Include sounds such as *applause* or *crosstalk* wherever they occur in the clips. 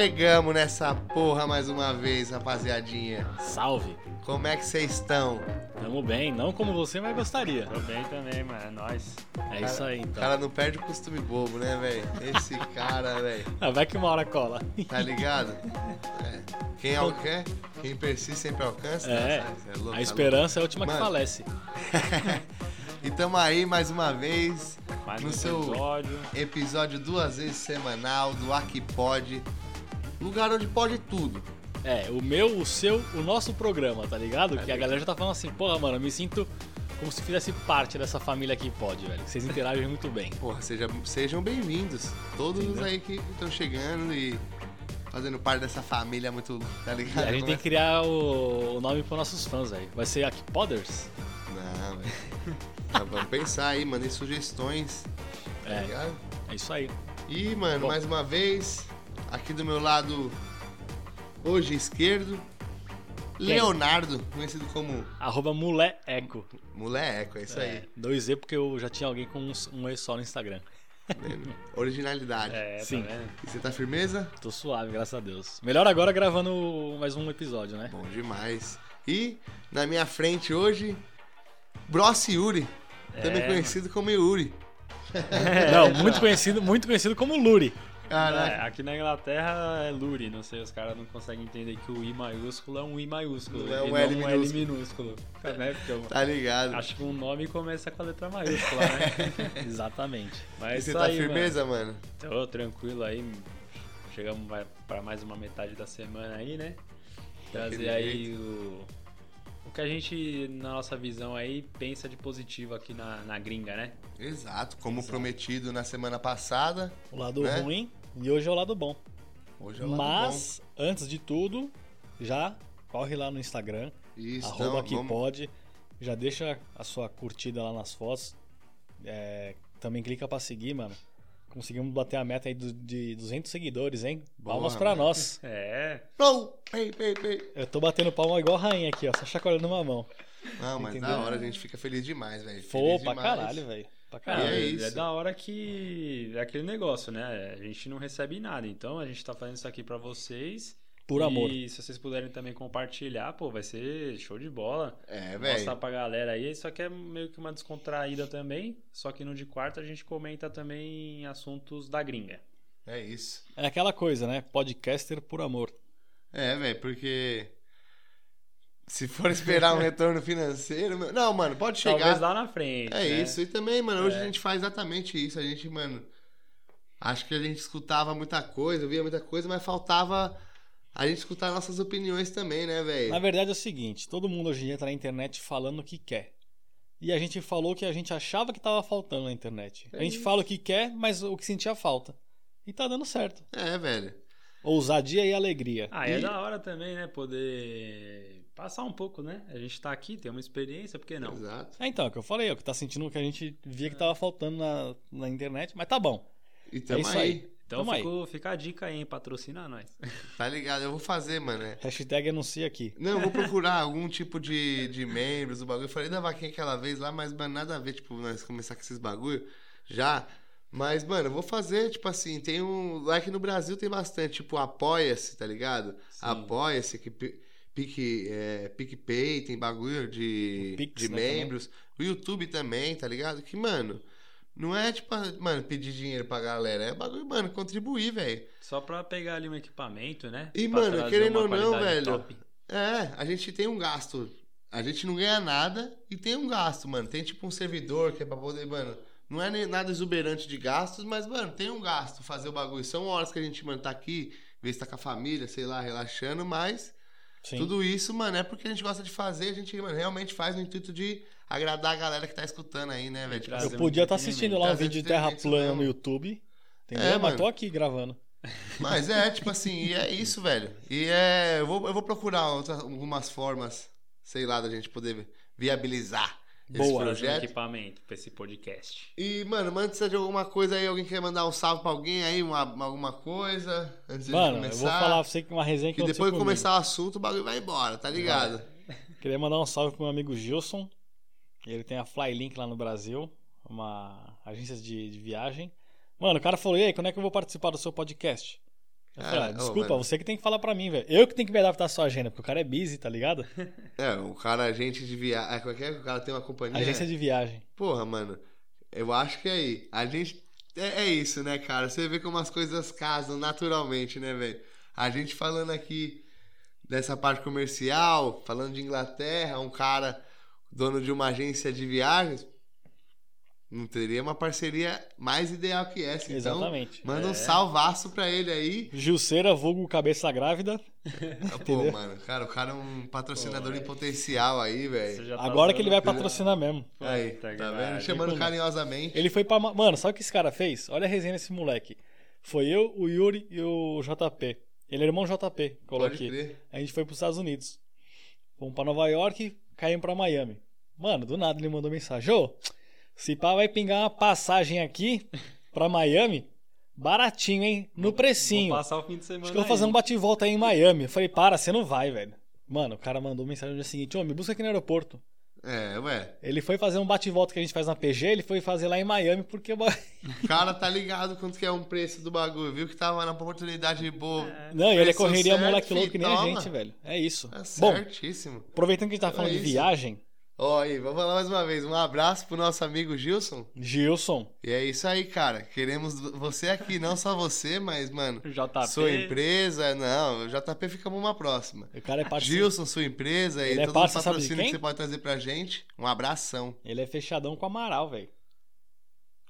Chegamos nessa porra mais uma vez, rapaziadinha. Salve! Como é que vocês estão? Tamo bem, não como você, mas gostaria. Tô bem também, mano. É nóis. É isso aí, O então. cara não perde o costume bobo, né, velho? Esse *laughs* cara, velho. Ah, vai que uma hora cola. Tá ligado? *laughs* É. Quem alcança, quem persiste sempre alcança. É, né? Cê louco, a tá esperança é a última Mano. que falece. *laughs* E tamo aí mais uma vez Mais no um seu episódio. episódio duas vezes semanal do Aqui Pode. Lugar onde pode tudo. É, o meu, o seu, o nosso programa, tá ligado? Que a galera já tá falando assim, porra, mano, eu me sinto como se fizesse parte dessa família que pode, velho. Vocês interagem muito bem. Porra, seja, sejam bem-vindos. Todos Entendeu? aí que estão chegando e fazendo parte dessa família muito, tá E ligado? a gente tem que criar o, o nome pros nossos fãs, velho. Vai ser aqui Podders? Não, velho. *laughs* Tá, vamos pensar aí, mandem sugestões. Tá É. ligado? É isso aí. E, mano, Bom. mais uma vez, aqui do meu lado, hoje esquerdo, Leonardo, conhecido como Arroba Muleeco. Moleco, é isso aí. É, dois E porque eu já tinha alguém com um, um E só no Instagram. Originalidade. É, Sim. tá? E você tá firmeza? Tô suave, graças a Deus. Melhor agora gravando mais um episódio, né? Bom demais. E na minha frente hoje, Bros Yuri, também É, conhecido como Yuri. *laughs* Não, muito conhecido, muito conhecido como Luri. Caraca. É, aqui na Inglaterra é Luri, não sei, os caras não conseguem entender que o I maiúsculo é um I maiúsculo. Não é e um L não um L minúsculo. né? Porque eu Tá ligado. acho que um nome começa com a letra maiúscula, né? *laughs* Exatamente. Mas E é você tá aí, firmeza, mano? Mano. Tô tranquilo aí. Chegamos pra mais uma metade da semana aí, né? Trazer aí o, o que a gente, na nossa visão aí, pensa de positivo aqui na, na gringa, né? Exato, como prometido na semana passada. O lado Né? ruim e hoje é o lado bom. Hoje é o lado Mas, antes de tudo, já corre lá no Instagram, bom. Isso, arroba então, aqui vamos- pode. Já deixa a sua curtida lá nas fotos. É, também clica pra seguir, mano. Conseguimos bater a meta aí do- de 200 seguidores, hein? Boa, Palmas pra mano. nós. *laughs* É, Não! Ei, ei, ei. Eu tô batendo palma igual a rainha aqui, ó. Só chacoalhando uma mão. Não, mas Entendeu? da hora a gente fica feliz demais, velho. Pô, Feliz pra demais. caralho, velho. Pra Cara, caralho. é é, da hora que é aquele negócio, né? A gente não recebe nada, então a gente tá fazendo isso aqui pra vocês. Por e amor. se vocês puderem também compartilhar, pô, vai ser show de bola. É, Mostrar velho. pra galera aí. Isso aqui é meio que uma descontraída também. Só que no de quarta a gente comenta também assuntos da gringa. É isso. É aquela coisa, né? Podcaster por amor. É, velho, porque. Se for esperar um *laughs* retorno financeiro. Não, mano, pode chegar. Talvez lá na frente. É né? isso. E também, mano, hoje É. a gente faz exatamente isso. A gente, mano. Acho que a gente escutava muita coisa, via muita coisa, mas faltava a gente escutar nossas opiniões também, né, velho? Na verdade é o seguinte, todo mundo hoje em dia tá na internet falando o que quer. E a gente falou que a gente achava que tava faltando na internet. A É gente isso. fala o que quer, mas o que sentia falta. E tá dando certo. É, velho. Ousadia e alegria. Ah, e é E- da hora também, né? Poder passar um pouco, né? A gente tá aqui, tem uma experiência, por que não? Exato. É então, é o que eu falei, é o que tá sentindo o que a gente via que tava faltando na, na internet, mas tá bom. E tamo isso aí. aí. Então Tamo aí. ficou, fica a dica aí, hein? Patrocina nós. *laughs* Tá ligado? Eu vou fazer, mano. é. Hashtag anuncia aqui. Não, eu vou *laughs* procurar algum tipo de, de membros do bagulho. Eu falei da vaquinha aquela vez lá, mas, mano, nada a ver, tipo, nós começar com esses bagulho já. Mas, mano, eu vou fazer, tipo assim, tem um. Lá que no Brasil tem bastante, tipo, Apoia-se, tá ligado? Apoia-se, que Pi- Pique, é, PicPay, tem bagulho de, Pix, de né, também. membros. O YouTube também, tá ligado? Que, mano, não é, tipo, mano, pedir dinheiro pra galera. É bagulho, mano, contribuir, velho. Só pra pegar ali um equipamento, né? E, Pra mano, querendo ou não, velho. top. É, a gente tem um gasto. A gente não ganha nada e tem um gasto, mano. Tem tipo um servidor que é pra poder, mano. Não é nada exuberante de gastos, mas, mano, tem um gasto fazer o bagulho. São horas que a gente, mano, tá aqui, vê se tá com a família, sei lá, relaxando, mas Sim. tudo isso, mano, é porque a gente gosta de fazer, a gente, mano, realmente faz no intuito de agradar a galera que tá escutando aí, né, velho? Tipo, Eu podia estar muito assistindo lá um vídeo de terra plana no. YouTube. Entendeu? É, Mas mano. tô aqui gravando. Mas é, tipo assim, e é isso, velho. E é. Eu vou, eu vou procurar outras, algumas formas, sei lá, da gente poder viabilizar Boa. Projeto. equipamento pra esse podcast. E, mano, antes de alguma coisa aí, alguém quer mandar um salve pra alguém aí, uma, alguma coisa? Antes de Mano, começar. eu vou falar pra você que uma resenha que, Que depois que comigo. começar o assunto, o bagulho vai embora, tá ligado? Queria mandar um salve pro meu amigo Gilson. Ele tem a Flylink lá no Brasil, uma agência de, de viagem. Mano, o cara falou: E aí, quando é que eu vou participar do seu podcast? Eu falei, ah, desculpa, você que tem que falar pra mim, velho. Eu que tenho que me adaptar à sua agenda, porque o cara é busy, tá ligado? É, o cara, agente de viagem. É, qualquer o cara tem uma companhia. Agência de viagem. Porra, mano. Eu acho que é aí. A gente. É, é isso, né, cara? Você vê como as coisas casam naturalmente, né, velho? A gente falando aqui dessa parte comercial, falando de Inglaterra, um cara dono de uma agência de viagens. Não teria uma parceria mais ideal que essa. Então, Exatamente. manda um É. salvaço pra ele aí. Gilceira, vulgo cabeça grávida. *laughs* Pô, mano, cara, o cara é um patrocinador Pô, em potencial aí, velho. tá Agora que ele vai usando- patrocinar mesmo. Aí, que tá vendo? Chamando carinhosamente. Ele foi pra. Ma- Mano, sabe o que esse cara fez? Olha a resenha desse moleque. Foi eu, o Yuri e o JP. Ele é irmão JP, coloquei. A gente foi pros Estados Unidos. Fomos pra Nova York, caímos pra Miami. Mano, do nada ele mandou mensagem: Ô, se pá vai pingar uma passagem aqui pra Miami, baratinho, hein? No precinho. Vou passar o fim de semana Acho que eu vou fazer aí. um bate-volta aí em Miami. Eu falei, para, você não vai, velho. Mano, o cara mandou mensagem no dia seguinte: Ô, me busca aqui no aeroporto. É, ué. Ele foi fazer um bate-volta que a gente faz na PG, ele foi fazer lá em Miami porque. *laughs* O cara tá ligado quanto que é um preço do bagulho, viu? Que tava na oportunidade boa. Não, e ele é correria certo, moleque louco que nem a toma. gente, velho. É isso. Tá Bom, certíssimo. aproveitando que a gente tá falando É de viagem, Ó, aí, vamos falar mais uma vez. Um abraço pro nosso amigo Gilson. Gilson, E é isso aí, cara. Queremos você aqui, não só você, mas, mano, JP. sua empresa. Não, o JP ficamos uma próxima. o cara é parceiro. Gilson, sua empresa e Ele é todo o sabe de patrocínio que você pode trazer pra gente. Um abração. Ele é fechadão com o Amaral, velho.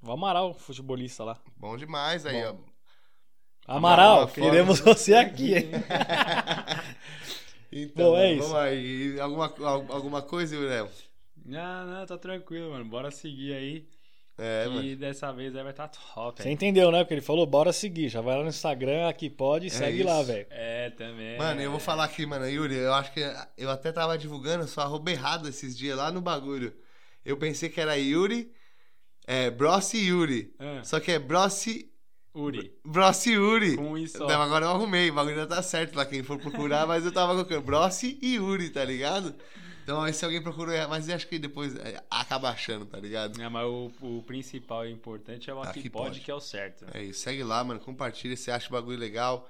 O Amaral, futebolista lá. Bom demais aí, Bom. ó. Amaral, Amaral, queremos você aqui, hein? *laughs* Então, Bom, é mano, isso. vamos aí. E Alguma, al- alguma coisa, Léo? Não, não, tá tranquilo, mano. Bora seguir aí. É, que mano. dessa vez aí vai estar top. Você hein? entendeu, né? Porque ele falou, bora seguir. Já vai lá no Instagram, aqui pode, e segue isso. lá, velho. É, também. Mano, eu vou é. falar aqui, mano, Yuri, eu acho que eu até tava divulgando sua arroba errado esses dias lá no bagulho. Eu pensei que era Yuri, é, Brossi Yuri. Ah, Só que é Brossi, Uri. Brossi Yuri. Com isso, Não, ó. agora eu arrumei, o bagulho já tá certo lá, quem for procurar, mas eu tava colocando Brossi e Yuri, tá ligado? Então aí se alguém procurou errado, mas eu acho que depois é, acaba achando, tá ligado? É, mas o, o principal e importante é o aqui, Aqui pode, pode. que é o certo. É isso, segue lá, mano, compartilha, se acha o bagulho legal.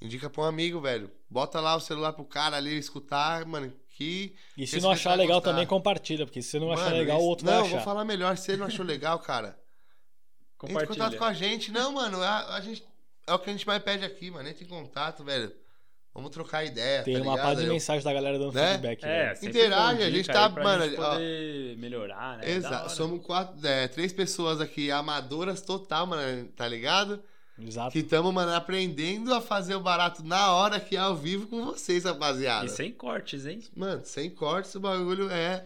Indica pra um amigo, velho. Bota lá o celular pro cara ali escutar, mano, que... E se não achar legal gostar. também, compartilha. Porque se você não achar Mano, legal, esse- o outro Não, vai eu achar. vou falar melhor. Se ele não achou legal, cara, entra em Compartilha. contato com a gente. Não, mano, a, a gente... É o que a gente mais pede aqui, mano. Entra em contato, velho. Vamos trocar ideia, Tem tá uma parte de Eu- mensagem da galera dando Né? feedback. É, Interage, a gente tá- aí pra mano, gente ó. poder melhorar, né? É. Exato. Somos quatro, é, três pessoas aqui amadoras total, mano, tá ligado? Exato. Que estamos, mano, aprendendo a fazer o barato na hora aqui ao vivo com vocês, rapaziada. E sem cortes, hein? Mano, sem cortes, o bagulho é.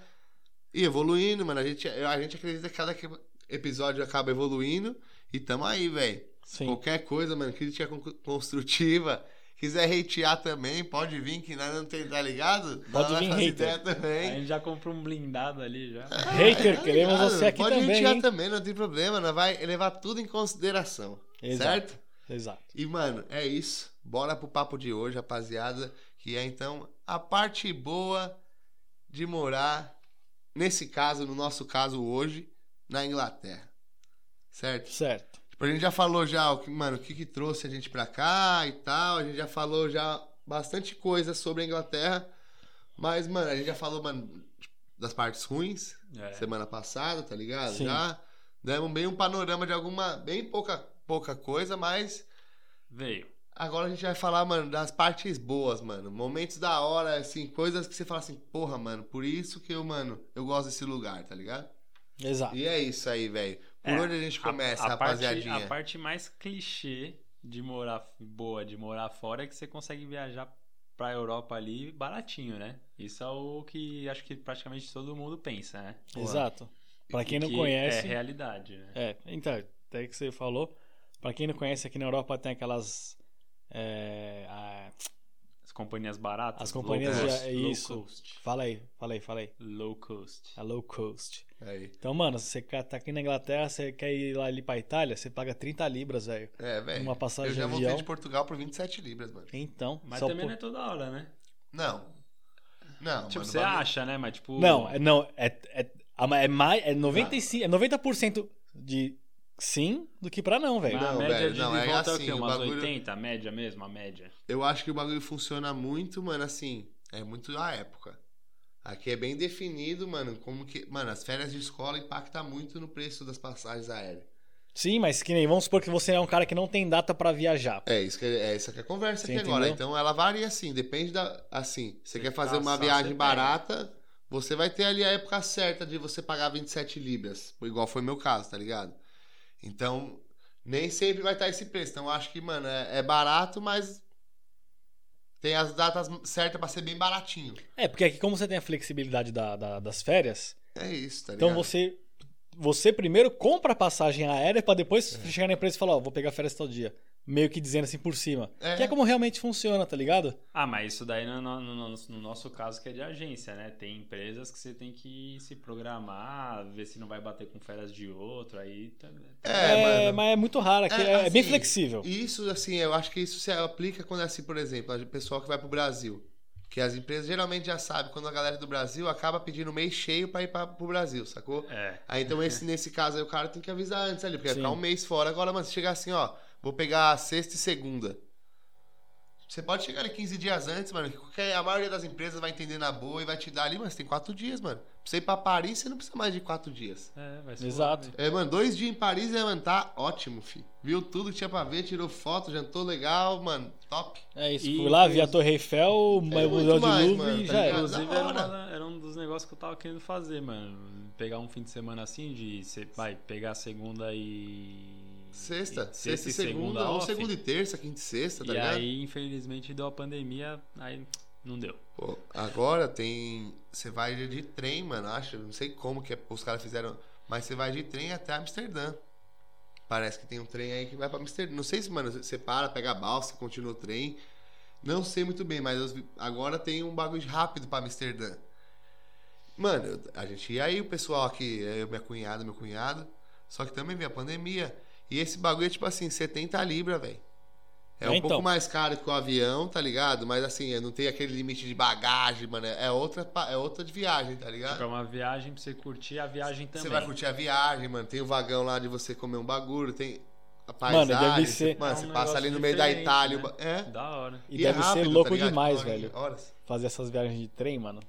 E evoluindo, mano. A gente, a gente acredita que cada que- episódio acaba evoluindo. E tamo aí, velho. Qualquer coisa, mano, crítica con- construtiva. Quiser hatear também, pode vir, que nós não tem, tá ligado? Pode vir hater. ideia A também. gente já comprou um blindado ali já. Hater, Tá queremos você aqui pode também, hatear hein? também, não tem problema. Nós vai levar tudo em consideração. Exato. Certo? Exato. E, mano, é isso. Bora pro papo de hoje, rapaziada. Que é, então, a parte boa de morar, nesse caso, no nosso caso hoje, na Inglaterra. Certo? Certo. Tipo, a gente já falou já, o que, mano, o que que trouxe a gente pra cá e tal. A gente já falou já bastante coisa sobre a Inglaterra. Mas, mano, a gente já falou, mano, das partes ruins É. semana passada, tá ligado? Sim. Já demos bem um panorama de alguma, bem pouca, pouca coisa, mas Veio. Agora a gente vai falar, mano, das partes boas, mano. Momentos da hora, assim, coisas que você fala assim, porra, mano, por isso que eu, mano, eu gosto desse lugar, tá ligado? Exato. E é isso aí, velho. Por É, onde a gente começa, a, a parte, rapaziadinha? a parte mais clichê de morar boa, de morar fora, é que você consegue viajar pra Europa ali baratinho, né? Isso é o que acho que praticamente todo mundo pensa, né? Exato. Pra quem não que conhece. É realidade, né? É, então, até que você falou. Pra quem não conhece, aqui na Europa tem aquelas. é, a- As companhias baratas. As companhias low de- cost, é low isso. cost. fala aí, fala aí, fala aí. Low cost. A low cost. Aí. Então, mano, você tá aqui na Inglaterra, você quer ir lá ali pra Itália, você paga 30 libras, velho. É, velho. Uma passagem Eu já de voltei de Portugal por 27 libras, mano. Então, Mas só também por- não é toda hora, né? Não. Não, tipo, mano, você bagulho- acha, né? Mas tipo. Não, é, não, é, é, é mais, é 95, é 90% de sim do que pra não, velho. Mas a Não, média velho, de não, é volta é o assim, quê? o Umas bagulho- 80? A média mesmo? A média. Eu acho que o bagulho funciona muito, mano, assim. É muito da época. Aqui é bem definido, mano, como que. Mano, as férias de escola impactam muito no preço das passagens aéreas. Sim, mas que nem, vamos supor que você é um cara que não tem data pra viajar. É isso que é essa que é a conversa Você aqui agora. entendeu? Então ela varia assim, depende da. Assim, você Você quer fazer uma caçar, viagem pega. barata, você vai ter ali a época certa de você pagar 27 libras. Igual foi meu caso, tá ligado? Então, nem sempre vai estar esse preço. Então, eu acho que, mano, é, é barato, mas tem as datas certas pra ser bem baratinho. É, porque aqui, como você tem a flexibilidade da- da- das férias, É isso, tá ligado? então você você primeiro compra a passagem aérea pra depois chegar na empresa e falar, ó, vou pegar férias tal dia. Meio que dizendo assim por cima. É. Que é como realmente funciona, tá ligado? Ah, mas isso daí no, no- no- no nosso caso que é de agência, né? Tem empresas que você tem que se programar, ver se não vai bater com férias de outro, aí... tá- É, mano. mas é muito raro aqui, é, é bem assim, flexível. E Isso, assim, eu acho que isso se aplica quando é assim, por exemplo, o pessoal que vai pro Brasil. Que as empresas geralmente já sabem, quando a galera do Brasil acaba pedindo mês cheio pra ir pra, pro Brasil, sacou? É. Aí então esse, nesse caso aí o cara tem que avisar antes ali, porque vai ficar um mês fora. Agora, mano, se chegar assim, ó, vou pegar sexta e segunda. Você pode chegar ali 15 dias antes, mano. que qualquer- a maioria das empresas vai entender na boa e vai te dar ali, mas tem quatro dias, mano. Pra você ir pra Paris, você não precisa mais de quatro dias. É, vai ser Exato. suave. É, mano, dois dias em Paris, é, mano, tá ótimo, fi. Viu tudo que tinha pra ver, tirou foto, jantou legal, mano, top. É isso. E- Fui lá, vi a Torre Eiffel, o muito Museu de Louvre mano, e tá já ligado? Inclusive, era, uma- era um dos negócios que eu tava querendo fazer, mano. Pegar um fim de semana assim, de você vai pegar segunda e. Sexta, e sexta e segunda, ou off. segunda e terça, quinta e sexta, tá E ligado? aí, infelizmente, deu a pandemia, aí não deu. Pô, agora tem. Você vai de- trem, mano, acho. Não sei como que é- os caras fizeram. Mas você vai de trem até Amsterdã. Parece que tem um trem aí que vai pra Amsterdã. Não sei se, mano, você para, pega a balsa, continua o trem. Não sei muito bem, mas agora tem um bagulho rápido pra Amsterdã. Mano, a gente ia aí, o pessoal aqui, eu, minha cunhada, meu cunhado. Só que também veio a pandemia. E esse bagulho é tipo assim, 70 libras, velho. É É, um então. pouco mais caro que o avião, tá ligado? Mas assim, não tem aquele limite de bagagem, mano. É outra, é outra de viagem, tá ligado? Tipo, é uma viagem pra você curtir a viagem também. Você vai curtir a viagem, mano. Tem o vagão lá de você comer um bagulho, tem a Mano, deve você- ser- Mano, É um você passa ali no meio da Itália. né? É. Da hora. E, é deve rápido, ser tá louco ligado? demais, Tipo, velho. Horas. Fazer essas viagens de trem, mano.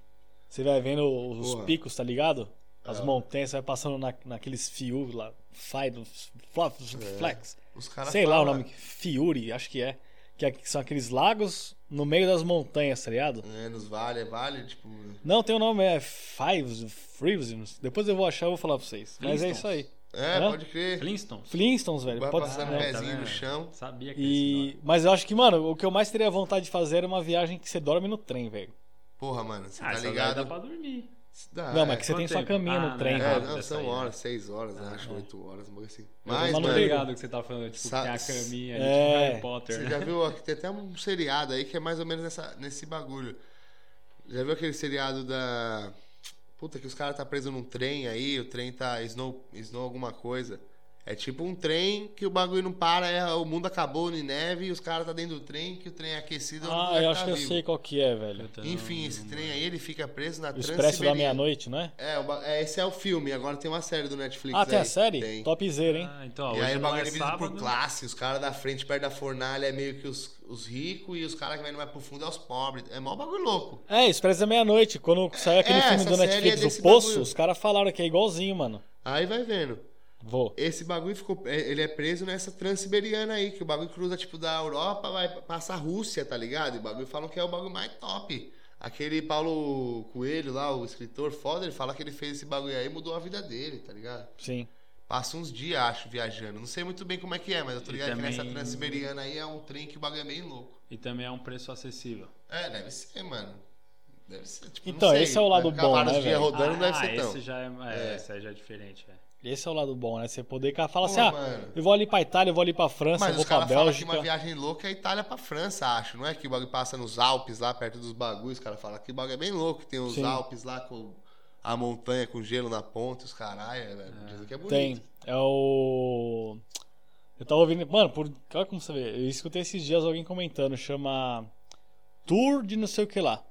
Você vai vendo os Porra. picos, tá ligado? As É. montanhas, você vai passando na, naqueles fios lá. Fido, Flex. Flex. Os caras Sei lá o nome. Fiuri, acho que é. Que é- são aqueles lagos no meio das montanhas, tá ligado? É, nos vale, é vale, tipo. Não, tem o nome, é Fives, Freeves. Depois eu vou achar e vou falar pra vocês. Mas é isso aí. É, Hã? pode crer. Flintstones? Flintstones, velho. Vai Pode passando ser. o né? pezinho vendo? no chão. Sabia que E... Mas eu acho que, mano, o que eu mais teria vontade de fazer era uma viagem que você dorme no trem, velho. Porra, mano, você. Ah, tá ligado? dá pra dormir. Dá, não, é. mas que você tem Quanto sua tempo? caminha Ah, no trem, né? É, velho. não, são aí, horas, né? seis horas, Ah, acho, é. oito horas, um bagulho assim. Mas Mas, ligado que você tá falando, tipo, Sa- tem a caminha É. tipo Harry Potter, Você né? já viu, tem até um seriado aí que é mais ou menos nessa, nesse bagulho. Já viu aquele seriado da. Puta, que os caras tá preso num trem aí, o trem tá snow, snow alguma coisa. É tipo um trem que o bagulho não para, é, o mundo acabou em neve e os caras tá dentro do trem, que o trem é aquecido. Ah, vai eu tá acho que eu vivo. sei qual que é, velho. Enfim, não- esse trem aí, ele fica preso na O Expresso da. Meia-Noite, não é? É, o é, esse é o filme, agora tem uma série do Netflix Ah, tem a aí. série? Tem. Topzera, hein? Ah, então, E hoje aí o bagulho é é dividido por classe. Os caras da frente, perto da fornalha, é meio que os, os ricos e os caras que vêm mais pro fundo é os pobres. É mó bagulho louco. É, Expresso da Meia-Noite. Quando saiu aquele É, filme do série Netflix, é O Poço, bagulho. os caras falaram que é igualzinho, mano. Aí vai vendo. Vou. Esse bagulho ficou. é, Ele é preso nessa transiberiana aí, que o bagulho cruza, tipo, da Europa, vai passar a Rússia, tá ligado? E o bagulho falam que é o bagulho mais top. Aquele Paulo Coelho lá, o escritor foda, ele fala que ele fez esse bagulho aí e mudou a vida dele, tá ligado? Sim. Passa uns dias, acho, viajando. Não sei muito bem como é que é, mas eu tô ligado que também- nessa transiberiana aí é um trem que o bagulho é bem louco. E também é um preço acessível. É, deve ser, mano. Deve ser, tipo, não Então, sei. esse é o lado bom, né, dias velho? rodando, não deve ah, ser tão. esse já é, é, É. esse aí já é diferente, é. Esse é o lado bom, né? Você poder falar Pô, assim, ah, mano. eu vou ali pra Itália, eu vou ali pra França, eu Mas vou os pra caras falam que Bélgica. uma viagem louca é Itália pra França, acho. Não é que o bagulho passa nos Alpes, lá perto dos bagulhos. Os caras falam que o bagulho é bem louco. Tem os Sim. Alpes lá com a montanha com gelo na ponta, os caralho. É, velho. Dizem que é bonito. Tem. É o. Eu tava ouvindo. Mano, por... olha como você vê. Eu escutei esses dias alguém comentando. Chama. Tour de não sei o que lá. Que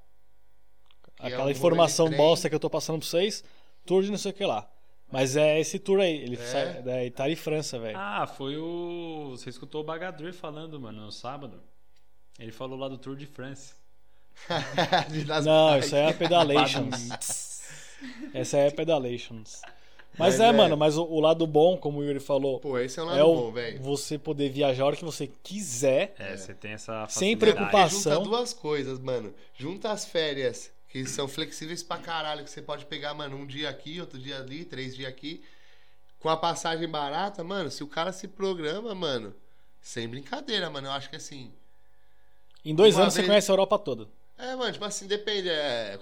é um Aquela rolê de informação bosta que eu tô passando pra vocês. Tour de não sei o que lá. Mas é esse tour aí. Ele É? sai da Itália e França, velho. Ah, foi o. Você escutou o Bagadre falando, mano, no sábado. Ele falou lá do Tour de France. *laughs* Não, bikes. isso aí é Pedalations. *laughs* Essa aí é Pedalations. Mas, Mas é, é- mano, mas o, o lado bom, como o Yuri falou, Pô, esse é um lado é o bom, velho. você poder viajar a hora que você quiser. É, você tem essa Sem facilidade. preocupação. Junta duas coisas, mano. Junta as férias, que são flexíveis pra caralho, que você pode pegar, mano, um dia aqui, outro dia ali, três dias aqui. Com a passagem barata, mano, se o cara se programa, mano, sem brincadeira, mano, eu acho que assim. Em dois anos você vez- conhece a Europa toda. É, mano, tipo assim, depende. É,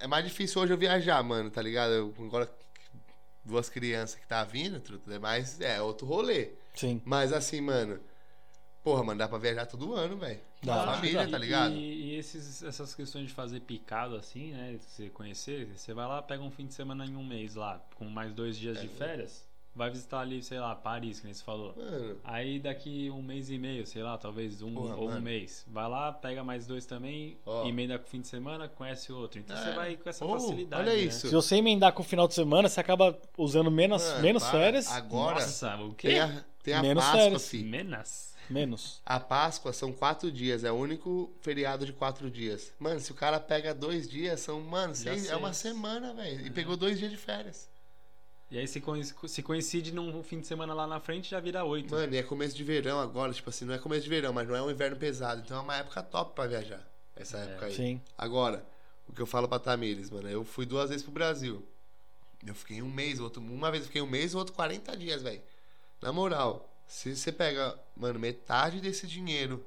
é mais difícil hoje eu viajar, mano, tá ligado? Eu, agora, duas crianças que tá vindo, tudo é mais. É outro rolê. Sim. Mas assim, mano. Porra, mano, dá pra viajar todo ano, velho. Dá, Com acho a que família, tá ligado? E, e esses, essas questões de fazer picado assim, né? Você conhecer, você vai lá, pega um fim de semana em um mês lá, com mais dois dias É. de férias, vai visitar ali, sei lá, Paris, que nem você falou. Mano, Aí daqui um mês e meio, sei lá, talvez um Porra, ou um mano. mês. Vai lá, pega mais dois também, Ó. emenda com o fim de semana, conhece outro. Então É. você vai com essa Oh, facilidade. olha né? isso. Se você emendar com o final de semana, você acaba usando menos, mano, menos para. férias. Agora Nossa, o quê? tem a, tem a Menos Páscoa, férias. Menos? Menos. A Páscoa são quatro dias, é o único feriado de quatro dias. Mano, se o cara pega dois dias, são, mano, seis, é uma semana, velho. E pegou dois dias de férias. E aí se, coinc- se coincide num fim de semana lá na frente, já vira oito. Mano, e é começo de verão agora, tipo assim, não é começo de verão, mas não é um inverno pesado. Então é uma época top pra viajar. Essa É. época aí. Sim. Agora, o que eu falo pra Tamires, mano, eu fui duas vezes pro Brasil. Eu fiquei um mês, outro, uma vez eu fiquei um mês, o outro 40 dias, velho. Na moral, se você pega, mano, metade desse dinheiro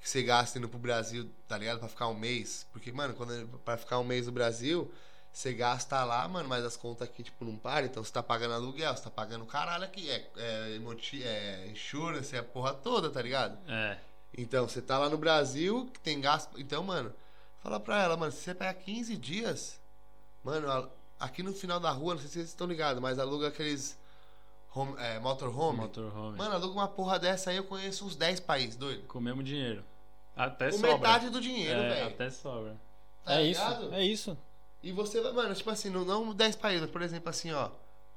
que você gasta indo pro Brasil, tá ligado? Pra ficar um mês. Porque, mano, quando pra ficar um mês no Brasil, você gasta lá, mano, mas as contas aqui, tipo, não param. Então você tá pagando aluguel, você tá pagando caralho aqui. É, é, emoti- é insurance, é a porra toda, tá ligado? É. Então, você tá lá no Brasil, que tem gasto. Então, mano, fala pra ela, mano, se você pegar 15 dias, mano, aqui no final da rua, não sei se vocês estão ligados, mas aluga aqueles home, é, motorhome. Motorhome. Mano, aluga uma porra dessa aí, eu conheço uns 10 países, doido. Com o mesmo dinheiro. Até Com sobra. metade do dinheiro, é, velho. até sobra. Tá é ligado? isso. É isso. E você vai, mano, tipo assim, não, não 10 países, mas, por exemplo, assim, ó.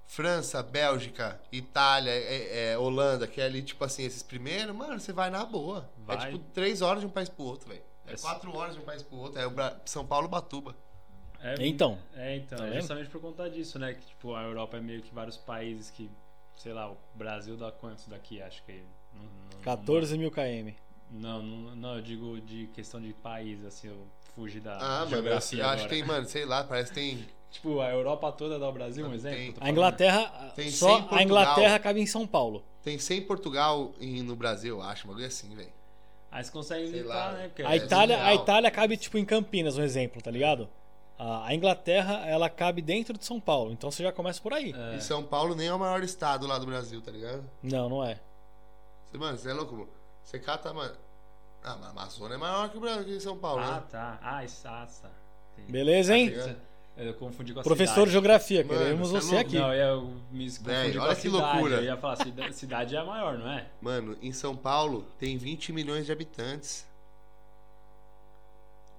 França, Bélgica, Itália, é, é, Holanda, que é ali, tipo assim, esses primeiros, mano, você vai na boa. Vai. É tipo 3 horas de um país pro outro, velho. É É 4 horas de um país pro outro. É o Bra- São Paulo, Batuba. É, Então. É, então. Tá é justamente por conta disso, né? Que, tipo, a Europa é meio que vários países que, sei lá, o Brasil dá quantos daqui? Acho que. Não, não, 14 mil km. Não, não, não, eu digo de questão de país, assim, eu fugi da Ah, mano, eu, acho agora. que tem, mano, sei lá, parece que tem. *laughs* Tipo, a Europa toda dá o Brasil, um Tem. exemplo? tô A. Inglaterra, Tem só 100 em a. Inglaterra cabe em São Paulo. Tem 100 em Portugal e no Brasil, acho, um bagulho assim, velho. Aí você consegue limitar, né? Porque A É, Itália, a. Itália cabe tipo em Campinas, um exemplo, tá ligado? A Inglaterra, ela cabe dentro de São Paulo, então você já começa por aí. É. E São Paulo nem é o maior estado lá do Brasil, tá ligado? Não, não é. Você, mano, você é louco, mano. Você cata, mano. Ah, mas a Amazônia é maior que o Brasil, que São Paulo, Ah, né? tá. Ah, Issa. Beleza, hein? É. Eu confundi com a Professor de cidade. geografia, Mano, queremos você é você louco. aqui. Não, eu me confundi com olha a que cidade. loucura. Eu ia falar, cida- cidade é a maior, não é? Mano, em São Paulo tem 20 milhões de habitantes.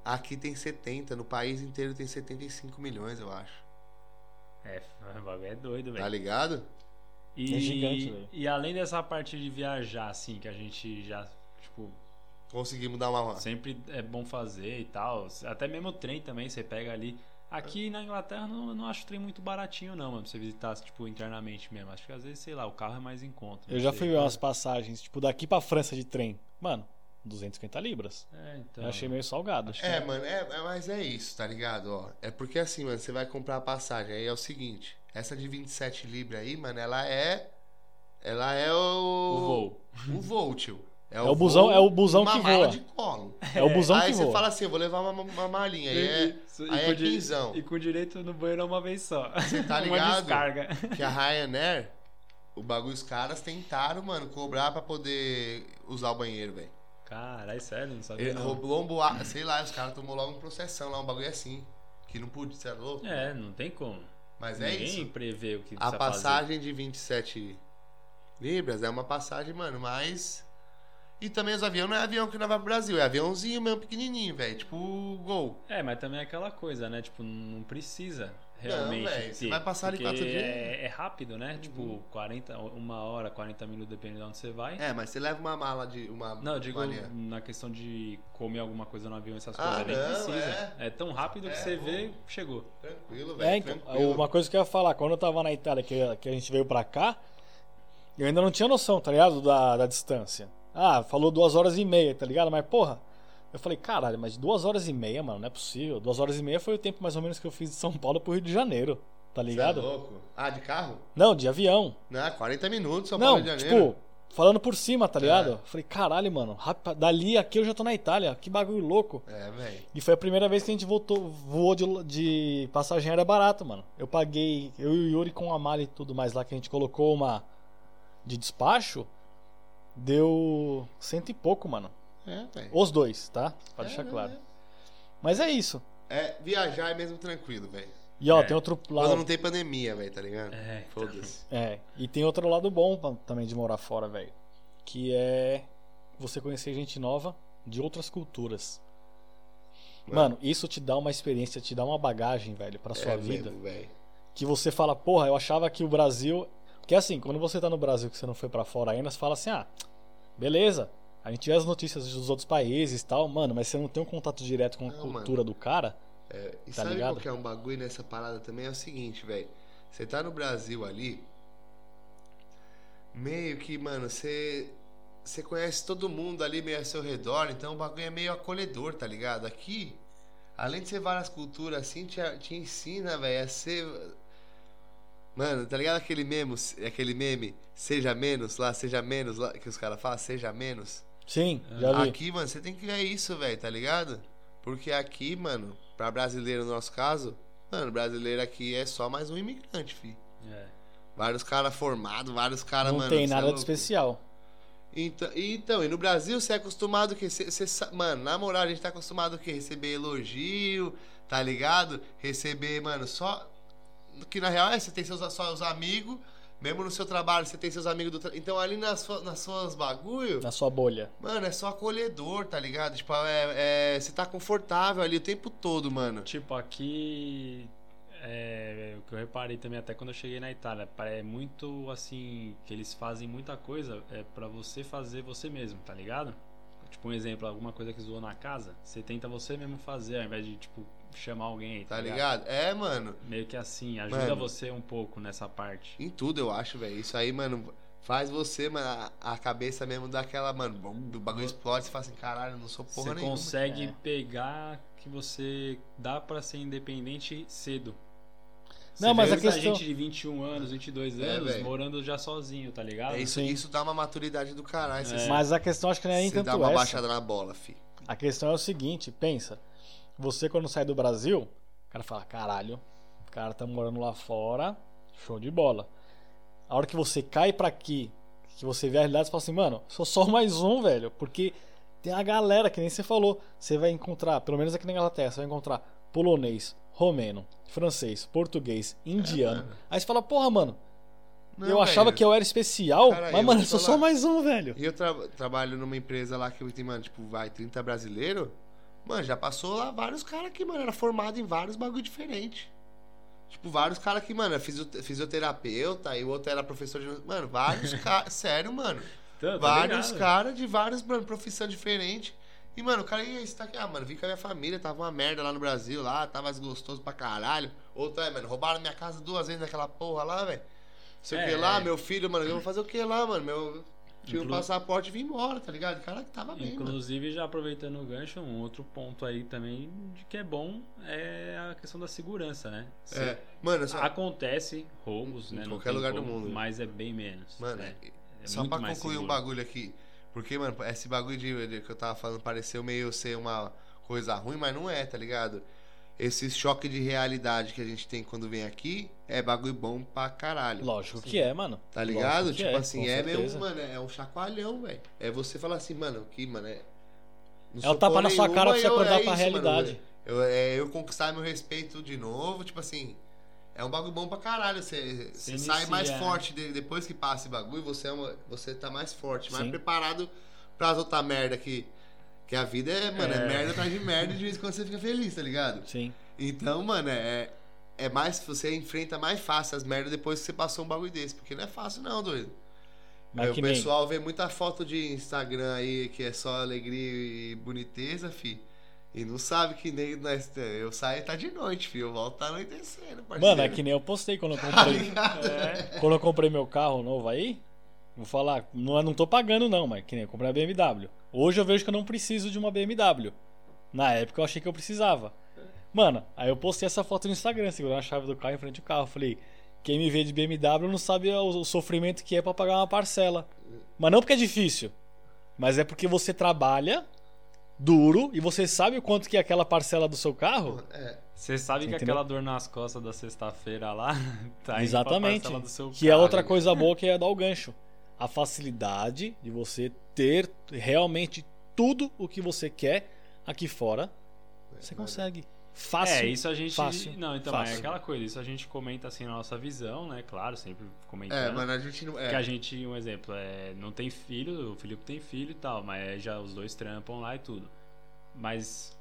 Aqui tem 70, no país inteiro tem 75 milhões, eu acho. É, *laughs* o bagulho é doido, Tá velho. ligado? E, É gigante, velho. e além dessa parte de viajar, assim, que a gente já, tipo, Conseguimos dar uma. sempre é bom fazer e tal. Até mesmo o trem também, você pega ali. Aqui na Inglaterra não, eu não acho o trem muito baratinho, não, mano. Pra você visitar, tipo, internamente mesmo. Acho que às vezes, sei lá, o carro é mais em conta. Eu já sei. fui ver umas passagens, tipo, daqui pra França de trem. Mano, 250 libras. É, então. Eu achei meio salgado. Acho que É, mano, é, é- mas é isso, tá ligado? Ó, é porque assim, mano, você vai comprar a passagem. Aí é o seguinte: essa de 27 libras aí, mano, ela é. Ela é o. O voo. O voo, tio. *laughs* É o busão- é o busão uma que voa. de colo. É o busão aí que você voa. fala assim: eu vou levar uma, uma malinha. Aí é. Isso, aí é quinzão. E com direito no banheiro uma vez só. Você tá *laughs* uma ligado? descarga. Que a Ryanair, o bagulho, os caras tentaram, mano, cobrar pra poder usar o banheiro, velho. Caralho, sério, não sabia Ele não. roubou um boa, sei lá, os caras tomou logo uma processão lá, um bagulho assim. Que não podia, você é louco? É, não tem como. Mas é Ninguém isso. prevê o que A passagem de 27 libras é uma passagem, mano, mais. E também os aviões não é avião que não vai pro Brasil, é aviãozinho mesmo pequenininho, velho. Tipo Gol. fazer. É, mas também é aquela coisa, né? Tipo, não precisa realmente. velho, você ter, vai passar ali quatro dias. É, é rápido, né? Tipo, 40, uma hora, 40 minutos, dependendo de onde você vai. É, mas você leva uma mala de. Uma Não, eu digo malinha. na questão de comer alguma coisa no avião, essas Ah, coisas, nem não, precisa. É. tão rápido que É, você bom. vê, chegou. Tranquilo, velho. É, então, tranquilo. uma coisa que eu ia falar, quando eu tava na Itália, que, que a gente veio pra cá, eu ainda não tinha noção, tá ligado? Da, da distância. Ah, falou duas horas e meia, tá ligado? Mas, porra, eu falei, caralho, mas duas horas e meia, mano, não é possível. Duas horas e meia foi o tempo mais ou menos que eu fiz de São Paulo pro Rio de Janeiro, tá Você ligado? É louco? Ah, de carro? Não, de avião. Não, 40 minutos, São não, Paulo Rio de Janeiro. tipo, falando por cima, tá ligado? É. Falei, caralho, mano, rap- dali aqui eu já tô na Itália, que bagulho louco. É, velho. E foi a primeira vez que a gente voltou, voou de, de passagem aérea barato, mano. Eu paguei, eu e o Yuri com a mala e tudo mais lá que a gente colocou uma de despacho, deu cento e pouco, mano. É, velho. Os dois, tá? Pra É, deixar claro. Mas é isso. É, viajar é mesmo tranquilo, velho. E ó, É. tem outro Quando lado. não tem pandemia, velho, tá ligado? É, Foda-se. É, e tem outro lado bom também de morar fora, velho. Que é você conhecer gente nova de outras culturas. Mano, isso te dá uma experiência, te dá uma bagagem, velho, pra sua é vida. mesmo, velho. que você fala, porra, eu achava que o Brasil. Porque assim, quando você tá no Brasil que você não foi pra fora ainda, você fala assim, ah, beleza. A gente vê as notícias dos outros países e tal, mano, mas você não tem um contato direto com a Não, cultura do cara. É, e Tá sabe ligado? qual que é um bagulho nessa parada também? É o seguinte, velho. Você tá no Brasil ali, meio que, mano, você. Você conhece todo mundo ali meio ao seu redor, então o bagulho é meio acolhedor, tá ligado? Aqui, além de ser várias culturas assim, te, te ensina, velho, a ser. Mano, tá ligado aquele meme, aquele meme, seja menos lá, seja menos lá, que os caras falam, seja menos? Sim, já vi. Aqui, mano, você tem que ver isso, velho, tá ligado? Porque aqui, mano, pra brasileiro no nosso caso, mano, brasileiro aqui é só mais um imigrante, fi. É. Vários caras formados, vários caras, não mano. tem cê é nada de louco. especial. Então, então, e no Brasil você é acostumado que cê, cê sa- mano, na moral, a gente tá acostumado que receber elogio, tá ligado? Receber, mano, só que na real é você tem seus só os amigos, mesmo no seu trabalho você tem seus amigos do tra... então ali nas, sua- nas suas bagulho, Na sua bolha. Mano, é só acolhedor, tá ligado? Tipo, é, é- você tá confortável ali o tempo todo, mano. Tipo, aqui. É, o que eu reparei também até quando eu cheguei na Itália, é muito assim, que eles fazem muita coisa é para você fazer você mesmo, tá ligado? Tipo, um exemplo, alguma coisa que zoou na casa, você tenta você mesmo fazer, ao invés de, tipo, chamar alguém, Tá ligado? É, mano. Meio que assim, ajuda Mano. você um pouco nessa parte. Em tudo, eu acho, velho. Isso aí, mano, faz você, mano, a, a cabeça mesmo daquela, mano, bom, o bagulho explode, você fala assim, caralho, não sou porra Você nenhuma. consegue É. pegar que você dá pra ser independente cedo. Não, Você mas vê a questão- gente de 21 anos, 22 É, anos, morando já sozinho, tá ligado? É, isso, Sim. isso dá uma maturidade do caralho. Você, É. Mas a questão acho que não é nem você tanto dá uma essa. baixada na bola, fi. A questão é o seguinte, pensa. Você quando sai do Brasil, o cara fala, caralho, o cara tá morando lá fora, show de bola. A hora que você cai pra aqui, que você vê a realidade, você fala assim, mano, sou só mais um, velho. Porque tem a galera, que nem você falou, você vai encontrar, pelo menos aqui na Inglaterra, você vai encontrar polonês, romeno, francês, português, indiano. É. Aí você fala, porra, mano, Não, eu achava velho. que eu era especial, Cara, mas, mano, eu sou só mais um, velho. E eu tra- trabalho numa empresa lá que tem, mano, tipo, vai 30 brasileiros. Mano, já passou lá vários caras que, mano, era formado em vários bagulho diferentes. Tipo, vários caras que, mano, é fisio- fisioterapeuta e o outro era professor de. Mano, vários *laughs* caras. Sério, mano. Então, tá vários ligado? caras de várias, mano, profissão diferente. E, mano, o cara ia estar aqui, ah, mano, vim com a minha família, tava uma merda lá no Brasil, lá, tava desgostoso pra caralho. Outro, é, mano, roubaram minha casa duas vezes naquela porra lá, velho. Sei o É, que lá, é. meu filho, mano, eu vou fazer o que lá, mano? Meu. Tinha um Inclu- passaporte e vim embora, tá ligado? O cara que tava bem, mano. Inclusive, já aproveitando o gancho, um outro ponto aí também de que é bom é a questão da segurança, né? Se- É, mano, só, Acontece roubos, Em né? Não qualquer lugar do como, mundo. Mas é bem menos. mano, né? É só pra concluir um seguro. bagulho aqui. Porque, mano, esse bagulho de, de que eu tava falando pareceu meio ser uma coisa ruim, mas não é, tá ligado? Esse choque de realidade que a gente tem quando vem aqui é bagulho bom pra caralho. Lógico que é, mano. Tá ligado? Lógico que Tipo é, assim, é certeza. mesmo, mano, é um chacoalhão, velho. É você falar assim, mano, que, mano, é. não É o sou tapa na sua cara pra você acordar é pra isso, mano. realidade. Eu, é eu conquistar meu respeito de novo, tipo assim. É um bagulho bom pra caralho. Você, você sai inicia, mais forte de- depois que passa esse bagulho, você, é uma, você tá mais forte, mais Sim. preparado pras outras merda que. Que a vida é, mano, é, É. merda atrás de merda de vez em quando você fica feliz, tá ligado? Sim. Então, mano, é. é mais. Você enfrenta mais fácil as merdas depois que você passou um bagulho desse. Porque não é fácil, não, doido. Mas Aí o pessoal vê muita foto de Instagram aí que é só alegria e boniteza, fi. E não sabe que nem nós. Eu saio e tá de noite, fi. Eu volto tá anoitecendo, parceiro. Mano, é que nem eu postei quando eu comprei. *laughs* É. quando eu comprei meu carro novo aí, vou falar, não, não tô pagando não, mas que nem eu comprei a BMW. Hoje eu vejo que eu não preciso de uma BMW. Na época eu achei que eu precisava. Mano, aí eu postei essa foto no Instagram, segurando a chave do carro em frente ao carro. Falei, quem me vê de BMW não sabe o, o sofrimento que é pra pagar uma parcela. Mas não porque é difícil, mas é porque você trabalha duro e você sabe o quanto que é aquela parcela do seu carro. É, Você sabe que Entendeu? aquela dor nas costas da sexta-feira lá *laughs* tá indo Exatamente. pra parcela do seu Que é carro. outra coisa boa que é dar o gancho. A facilidade de você ter realmente tudo o que você quer aqui fora, você mano. consegue. Fácil. É, isso a gente. fácil, não, então, fácil. é aquela coisa, isso a gente comenta assim na nossa visão, né? Claro, sempre comentando. É, mano, a gente não. É. Que a gente, um exemplo, é, não tem filho, o Felipe tem filho e tal, mas é já os dois trampam lá e tudo. Mas,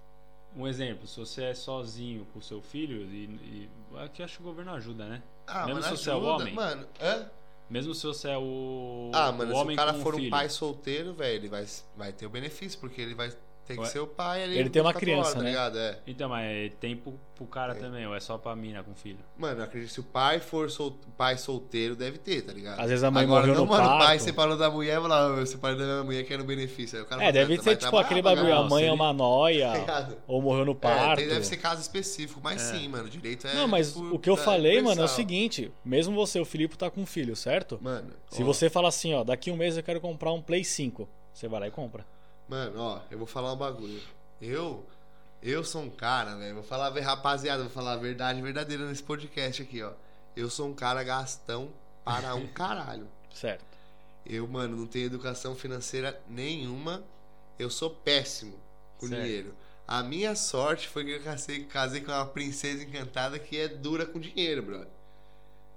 um exemplo, se você é sozinho com o seu filho, e, e aqui acho que o governo ajuda, né? Ah, mesmo mano, se você é o ajuda, homem. Mano, hã? Mesmo se você é o, Ah, mano, o se o cara com for um filho. pai solteiro, velho, ele vai, vai ter o benefício, porque ele vai ter que Ué. ser o pai ali. Ele tem uma 24 criança, horas, tá né? ligado? É. Então, mas é tempo pro cara É. também, ou é só pra mina com filho? Mano, eu acredito que se o pai for sol... pai solteiro, deve ter, tá ligado? Às vezes a mãe Agora, morreu não, no mano, o parto. pai separou da mulher, vai lá, eu separei da minha mulher que era no benefício. Aí o cara É, deve "Vai ser tipo trabalhar, aquele bagulho, ganhar". a mãe é uma *laughs* Tá noia, ligado? ou morreu no É, parto. tem- deve ser caso específico, mas É. sim, mano, o direito é. Não, mas tipo, o que eu é falei, mano, é o seguinte: mesmo você, o Filipe, tá com um filho, certo? Mano, Se ó, você fala assim, ó, daqui um mês eu quero comprar um Play 5, você vai lá e compra. Mano, ó, eu vou falar um bagulho. Eu. Eu sou um cara, velho. Vou falar, rapaziada, vou falar a verdade verdadeira nesse podcast aqui, ó. Eu sou um cara gastão para um *laughs* caralho. Certo. Eu, mano, não tenho educação financeira nenhuma. Eu sou péssimo com Certo. dinheiro. A minha sorte foi que eu casei, casei com uma princesa encantada que é dura com dinheiro, brother.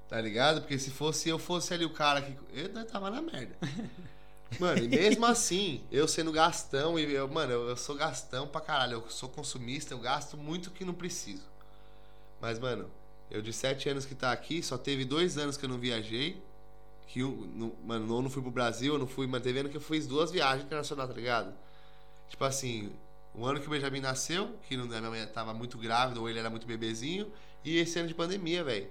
Tá ligado? Porque se fosse eu fosse ali o cara que. Eu tava na merda. *laughs* Mano, e mesmo *laughs* assim, eu sendo gastão, e eu, mano, eu, eu sou gastão pra caralho. Eu sou consumista, eu gasto muito que não preciso. Mas, mano, eu de sete anos que tá aqui, só teve dois anos que eu não viajei. Que, eu, não, mano, eu não fui pro Brasil, eu não fui, mas teve ano que eu fiz duas viagens internacionais, tá ligado? Tipo assim, o ano que o Benjamin nasceu, que não, minha mãe tava muito grávida, ou ele era muito bebezinho, e esse ano de pandemia, velho.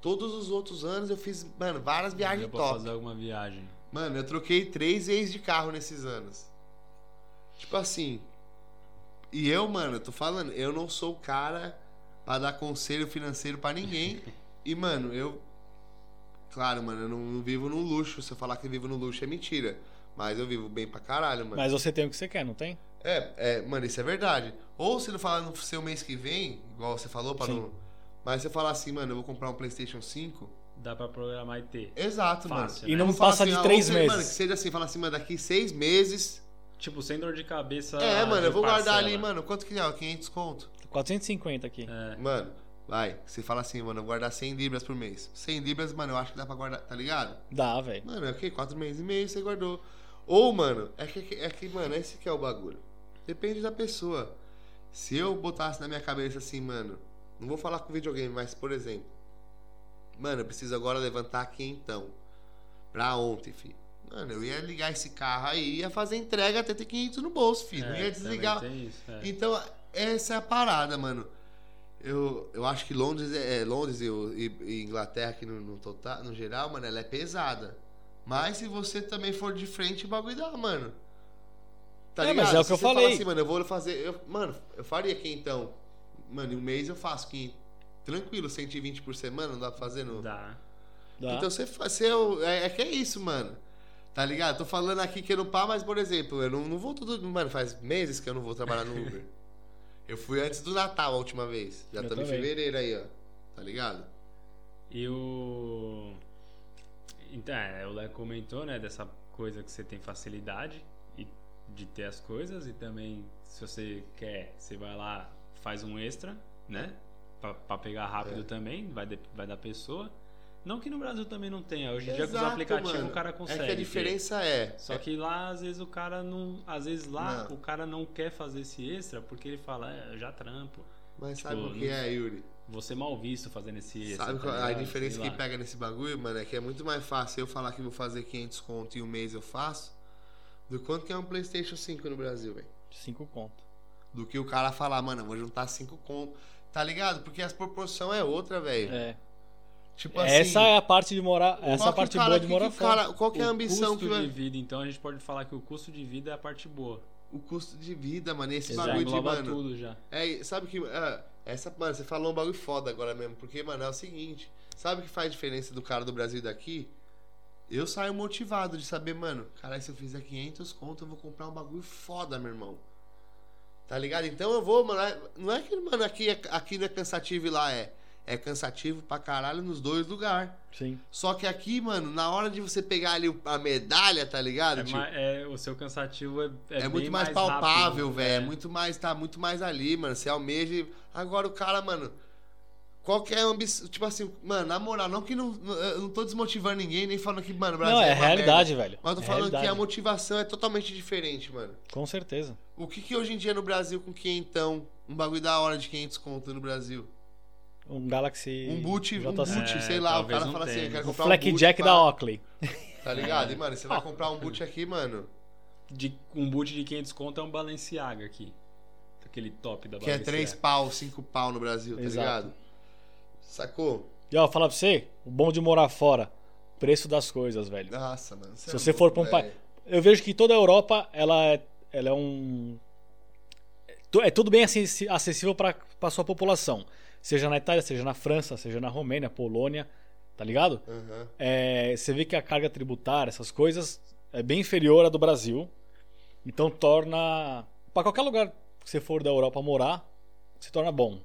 Todos os outros anos eu fiz, mano, várias viagens top. fazer alguma viagem. Mano, eu troquei três vezes de carro nesses anos. Tipo assim. E eu, mano, eu tô falando, eu não sou o cara pra dar conselho financeiro pra ninguém. *laughs* e, mano, eu. Claro, mano, eu não, não vivo no luxo. Se eu falar que eu vivo no luxo é mentira. Mas eu vivo bem pra caralho, mano. Mas você tem o que você quer, não tem? É, é, mano, isso é verdade. Ou se não falar no seu mês que vem, igual você falou, Sim. não. Mas você falar assim, mano, eu vou comprar um PlayStation 5. Dá pra programar e ter. Exato, Fácil, mano. E né? não passa de ah, três ou seja, Mano, meses. que seja assim, falar assim, mano, daqui seis meses. Tipo, sem dor de cabeça. É, mano, eu vou guardar parcela. ali, mano, quanto que é? ó, 500 conto. 450 aqui. É. Mano, vai. Você fala assim, mano, eu vou guardar 100 libras por mês. 100 libras, mano, eu acho que dá pra guardar, tá ligado? Dá, velho. Mano, é o quê? 4 meses e meio você guardou. Ou, mano, é que, é que, mano, esse que é o bagulho. Depende da pessoa. Se eu botasse na minha cabeça assim, mano, não vou falar com videogame, mas, por exemplo, mano, eu preciso agora levantar aqui então. Pra ontem, filho. Mano, eu ia ligar esse carro aí, ia fazer entrega até ter 500 no bolso, filho. não É, ia desligar. isso, é. Então, essa é a parada, mano. Eu, eu acho que Londres, é, é, Londres e, e- e Inglaterra, aqui no, no, total, no geral, mano, ela é pesada. Mas se você também for de frente, o bagulho dá, mano. Tá É, ligado? mas é o Se que eu você falar falei. assim, mano, eu vou fazer. Eu, mano, eu faria aqui então. Mano, em um mês eu faço aqui. Tranquilo, 120 por semana, não dá pra fazer no. Dá. Dá. Então você, fa- você é, o- é, é que é isso, mano. Tá ligado? Tô falando aqui que eu não pá, mas, por exemplo, eu não, não vou tudo. Mano, faz meses que eu não vou trabalhar no Uber. *laughs* eu fui antes do Natal a última vez. Já estamos em fevereiro aí, ó. Tá ligado? E o. Então, é, o Léo comentou, né, dessa coisa que você tem facilidade e de ter as coisas e também, se você quer, você vai lá, faz um extra, né? Pra, pra pegar rápido É. também, vai, de- vai da pessoa. Não que no Brasil também não tenha. Hoje em dia com os aplicativos mano. o cara consegue. É que a ter. diferença é. Só é- que lá, às vezes, o cara não. Às vezes lá Não. o cara não quer fazer esse extra porque ele fala, é, eu já trampo. Mas Tipo, sabe o que é, Yuri? Você mal visto fazendo esse. Sabe esse- qual- tá a ligado? diferença que pega nesse bagulho, mano, é que é muito mais fácil eu falar que vou fazer 500 conto e um mês eu faço, do quanto que é um PlayStation 5 no Brasil, velho. Cinco conto. Do que o cara falar, mano, eu vou juntar 5 conto. Tá ligado? Porque as proporção é outra, velho. É. Tipo assim. essa é a parte de morar. Essa é parte cara- boa de morar fora. cara- Qual que é a O ambição custo que vai. de vida, então a gente pode falar que o custo de vida é a parte boa. O custo de vida, mano. e Esse Já bagulho de, mano. tudo já. É, sabe que. é, essa, mano, você falou um bagulho foda agora mesmo. Porque, mano, é o seguinte. Sabe o que faz diferença do cara do Brasil e daqui? Eu saio motivado de saber, mano, cara, se eu fizer 500 conto, eu vou comprar um bagulho foda, meu irmão. Tá ligado? Então eu vou, mano. é- Não é que, mano, aqui, é, aqui não é cansativo e lá é. É cansativo pra caralho nos dois lugares. Sim. Só que aqui, mano, na hora de você pegar ali a medalha, tá ligado? É Tipo, mais- é, o seu cansativo é, é, é, bem muito mais, rápido, palpável, velho. É. é. muito mais, tá muito mais ali, mano. Você almeja. Agora o cara, mano. Qualquer ambição. Tipo assim, mano, na moral, não que não. Eu não tô desmotivando ninguém, nem falando que, mano, Brasil Não, é uma realidade, merda. velho. Mas eu tô É falando que a realidade. motivação é totalmente diferente, mano. Com certeza. O que que hoje em dia no Brasil com quinhentão, um bagulho da hora de 500 conto no Brasil? Um Galaxy. Um boot, um boot, É, sei lá, o cara fala assim, eu quero O comprar um boot Jack pra- da Oakley. Tá ligado? E, mano, você vai comprar um boot aqui, mano, De, um boot de 500 conto é um Balenciaga aqui. Aquele top da que é Balenciaga. 3 pau, 5 pau no Brasil, tá Exato. ligado? Sacou? E ó, falar pra você, o bom de morar fora, preço das coisas, velho. Nossa, mano. Se você for pra um país. Eu vejo que toda a Europa, ela é, ela é um. É tudo bem acessível para a sua população. Seja na Itália, seja na França, seja na Romênia, Polônia, tá ligado? Aham. É, você vê que a carga tributária, essas coisas, é bem inferior à do Brasil. Então torna. Para qualquer lugar que você for da Europa morar, se torna bom.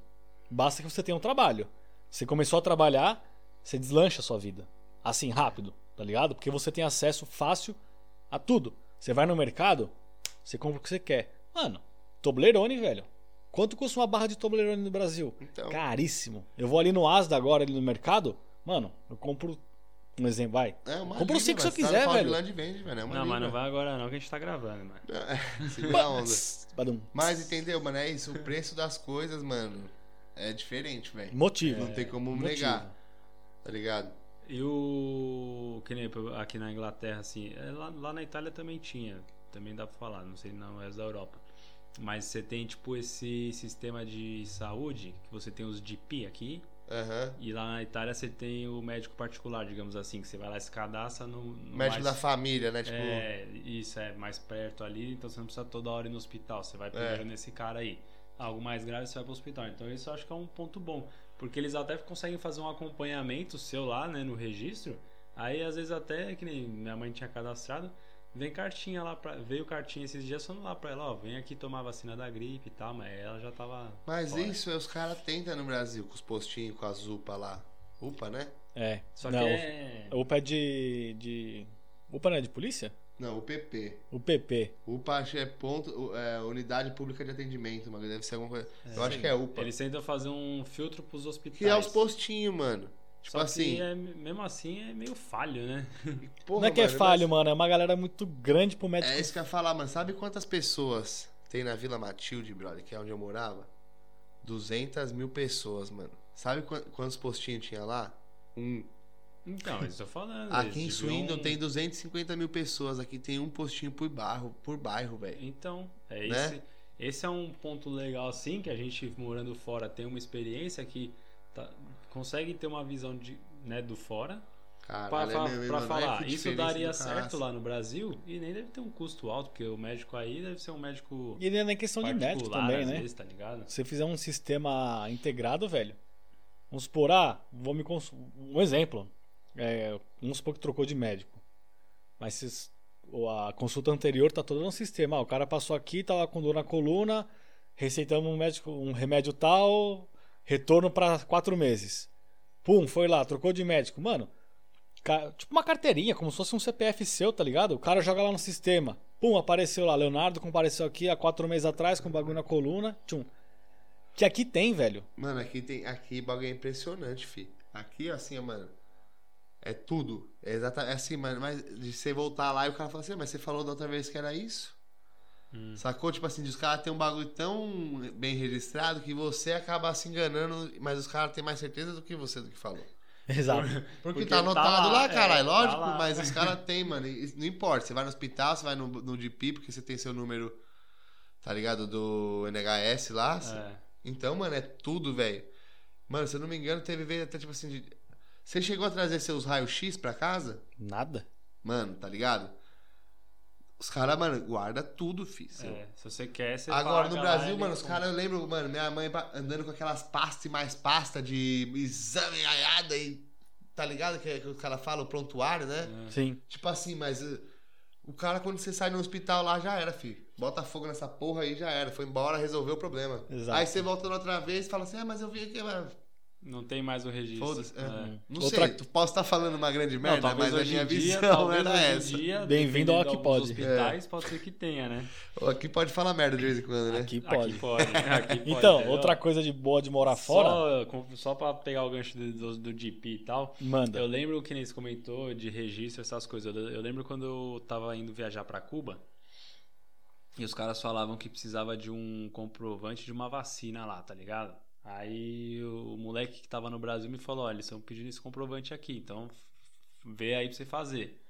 Basta que você tenha um trabalho. Você começou a trabalhar, você deslancha a sua vida. Assim, rápido, tá ligado? Porque você tem acesso fácil a tudo. Você vai no mercado, você compra o que você quer. Mano, Toblerone, velho. Quanto custa uma barra de Toblerone no Brasil? Então. Caríssimo. Eu vou ali no Asda agora, ali no mercado, mano, eu compro. Um exemplo, vai. É uma Compra o dica, cinco que mano. você Tá quiser, de velho. Land vende, velho. É Não, mas não vai agora não, que a gente tá gravando, mano. *laughs* É, se dá onda. Mas entendeu, mano? É isso. O preço das coisas, mano, é diferente, velho. Motivo. Não tem como Motivo. negar, tá ligado? E o. Que nem aqui na Inglaterra, assim. é, Lá, lá na Itália também tinha. Também dá pra falar, não sei não é da Europa. Mas você tem, tipo, esse sistema de saúde, que você tem os GP aqui. Aham. E lá na Itália você tem o médico particular, digamos assim, que você vai lá e se cadastra no. no Médico da mais- família, né? Tipo, É, isso é mais perto ali, então você não precisa toda hora ir no hospital. Você vai primeiro É. nesse cara aí. Algo mais grave você vai pro hospital. Então isso eu acho que é um ponto bom. Porque eles até conseguem fazer um acompanhamento seu lá, né, no registro. Aí às vezes até, que nem minha mãe tinha cadastrado, vem cartinha lá pra. Veio cartinha esses dias falando lá pra ela, ó, vem aqui tomar vacina da gripe e tal, mas ela já tava. mas fora. isso os caras tentam no Brasil, com os postinhos, com as UPA lá. UPA, né? É. Só não, que é. o UPA é de. de... UPA não é de polícia? Não, o PP. O PP. UPA é ponto, é, unidade pública de atendimento, mano. Deve ser alguma coisa. Eu acho que é UPA. Eles tentam fazer um filtro pros hospitais. Que é os postinhos, mano. Tipo Só assim. que é, mesmo assim é meio falho, né? *laughs* porra, não é que é mano, falho, mas- mano. É uma galera muito grande pro médico. É isso que eu ia falar, mano. Sabe quantas pessoas tem na Vila Matilde, brother, que é onde eu morava? 200 mil pessoas, mano. Sabe quan- quantos postinhos tinha lá? Um. Então, isso eu tô falando. Aqui em Swindon tem 250 mil pessoas. Aqui tem um postinho por bairro, por bairro, velho. Então, é Né? esse, esse é um ponto legal, assim, que a gente morando fora tem uma experiência que tá- consegue ter uma visão de, né, do fora fa- é falar. Que Isso daria certo lá no Brasil e nem deve ter um custo alto, porque o médico aí deve ser um médico E não é nem questão de médico também, né? vezes, tá ligado? Se você fizer um sistema integrado, velho. Vamos supor, ah, vou me cons... um exemplo. É, vamos supor que trocou de médico. Mas se a consulta anterior tá toda no sistema. Ah, o cara passou aqui, tava com dor na coluna, receitamos um, médico, um remédio tal, retorno para quatro meses. Pum, foi lá, trocou de médico. Mano, tipo uma carteirinha, como se fosse um CPF seu, tá ligado? O cara joga lá no sistema. Pum, apareceu lá. Leonardo compareceu aqui há quatro meses atrás com bagulho na coluna. Tchum. Que aqui tem, velho. Mano, aqui tem. Aqui bagulho é impressionante, fi. Aqui, assim, mano. É tudo. É exatamente é assim, mano. Mas de você voltar lá e o cara fala assim, mas você falou da outra vez que era isso? Hum. Sacou? Tipo assim, os caras têm um bagulho tão bem registrado que você acaba se enganando, mas os caras têm mais certeza do que você do que falou. *laughs* Exato. Porque, Porque tá tá anotado lá, lá, caralho, é, tá lógico, lá. mas os caras *laughs* têm, mano. Não importa, você vai no hospital, você vai no, no DP, porque você tem seu número, tá ligado? Do NHS lá. É. Então, mano, é tudo, velho. Mano, se eu não me engano, teve vez até tipo assim. de- Você chegou a trazer seus raios-x pra casa? Nada. Mano, tá ligado? Os caras, mano, guarda tudo, fi. seu. É, se você quer, você Agora, no Brasil, mano, os caras, eu lembro, mano, minha mãe andando com aquelas pastas e mais pasta de exame aiada e. Tá ligado? Que, que o cara fala o prontuário, né? É. Sim. Tipo assim, mas. uh, o cara, quando você sai no hospital lá, já era, fi. Bota fogo nessa porra aí, já era. Foi embora, resolveu o problema. Exato. Aí você volta outra vez e fala assim: ah, mas eu vim aqui, mas. Não tem mais o registro. Foda-se. é. É. Não Outra- sei, posso estar falando uma grande Não, merda, talvez mas a minha dia, visão era essa. dia, Bem-vindo ao alguns pode. hospitais, pode ser que tenha, né? Aqui pode falar merda de vez em quando, né? Aqui pode. Aqui pode. Aqui *laughs* pode, Então, entendeu? outra coisa de boa de morar fora, Só, só pra pegar o gancho do, do, do GP e tal. manda. Eu lembro que nem você comentou de registro, essas coisas. Eu, eu lembro quando eu tava indo viajar pra Cuba e os caras falavam que precisava de um comprovante de uma vacina lá, tá ligado? Aí o moleque que tava no Brasil me falou: olha, eles estão pedindo esse comprovante aqui, então vê aí pra você fazer.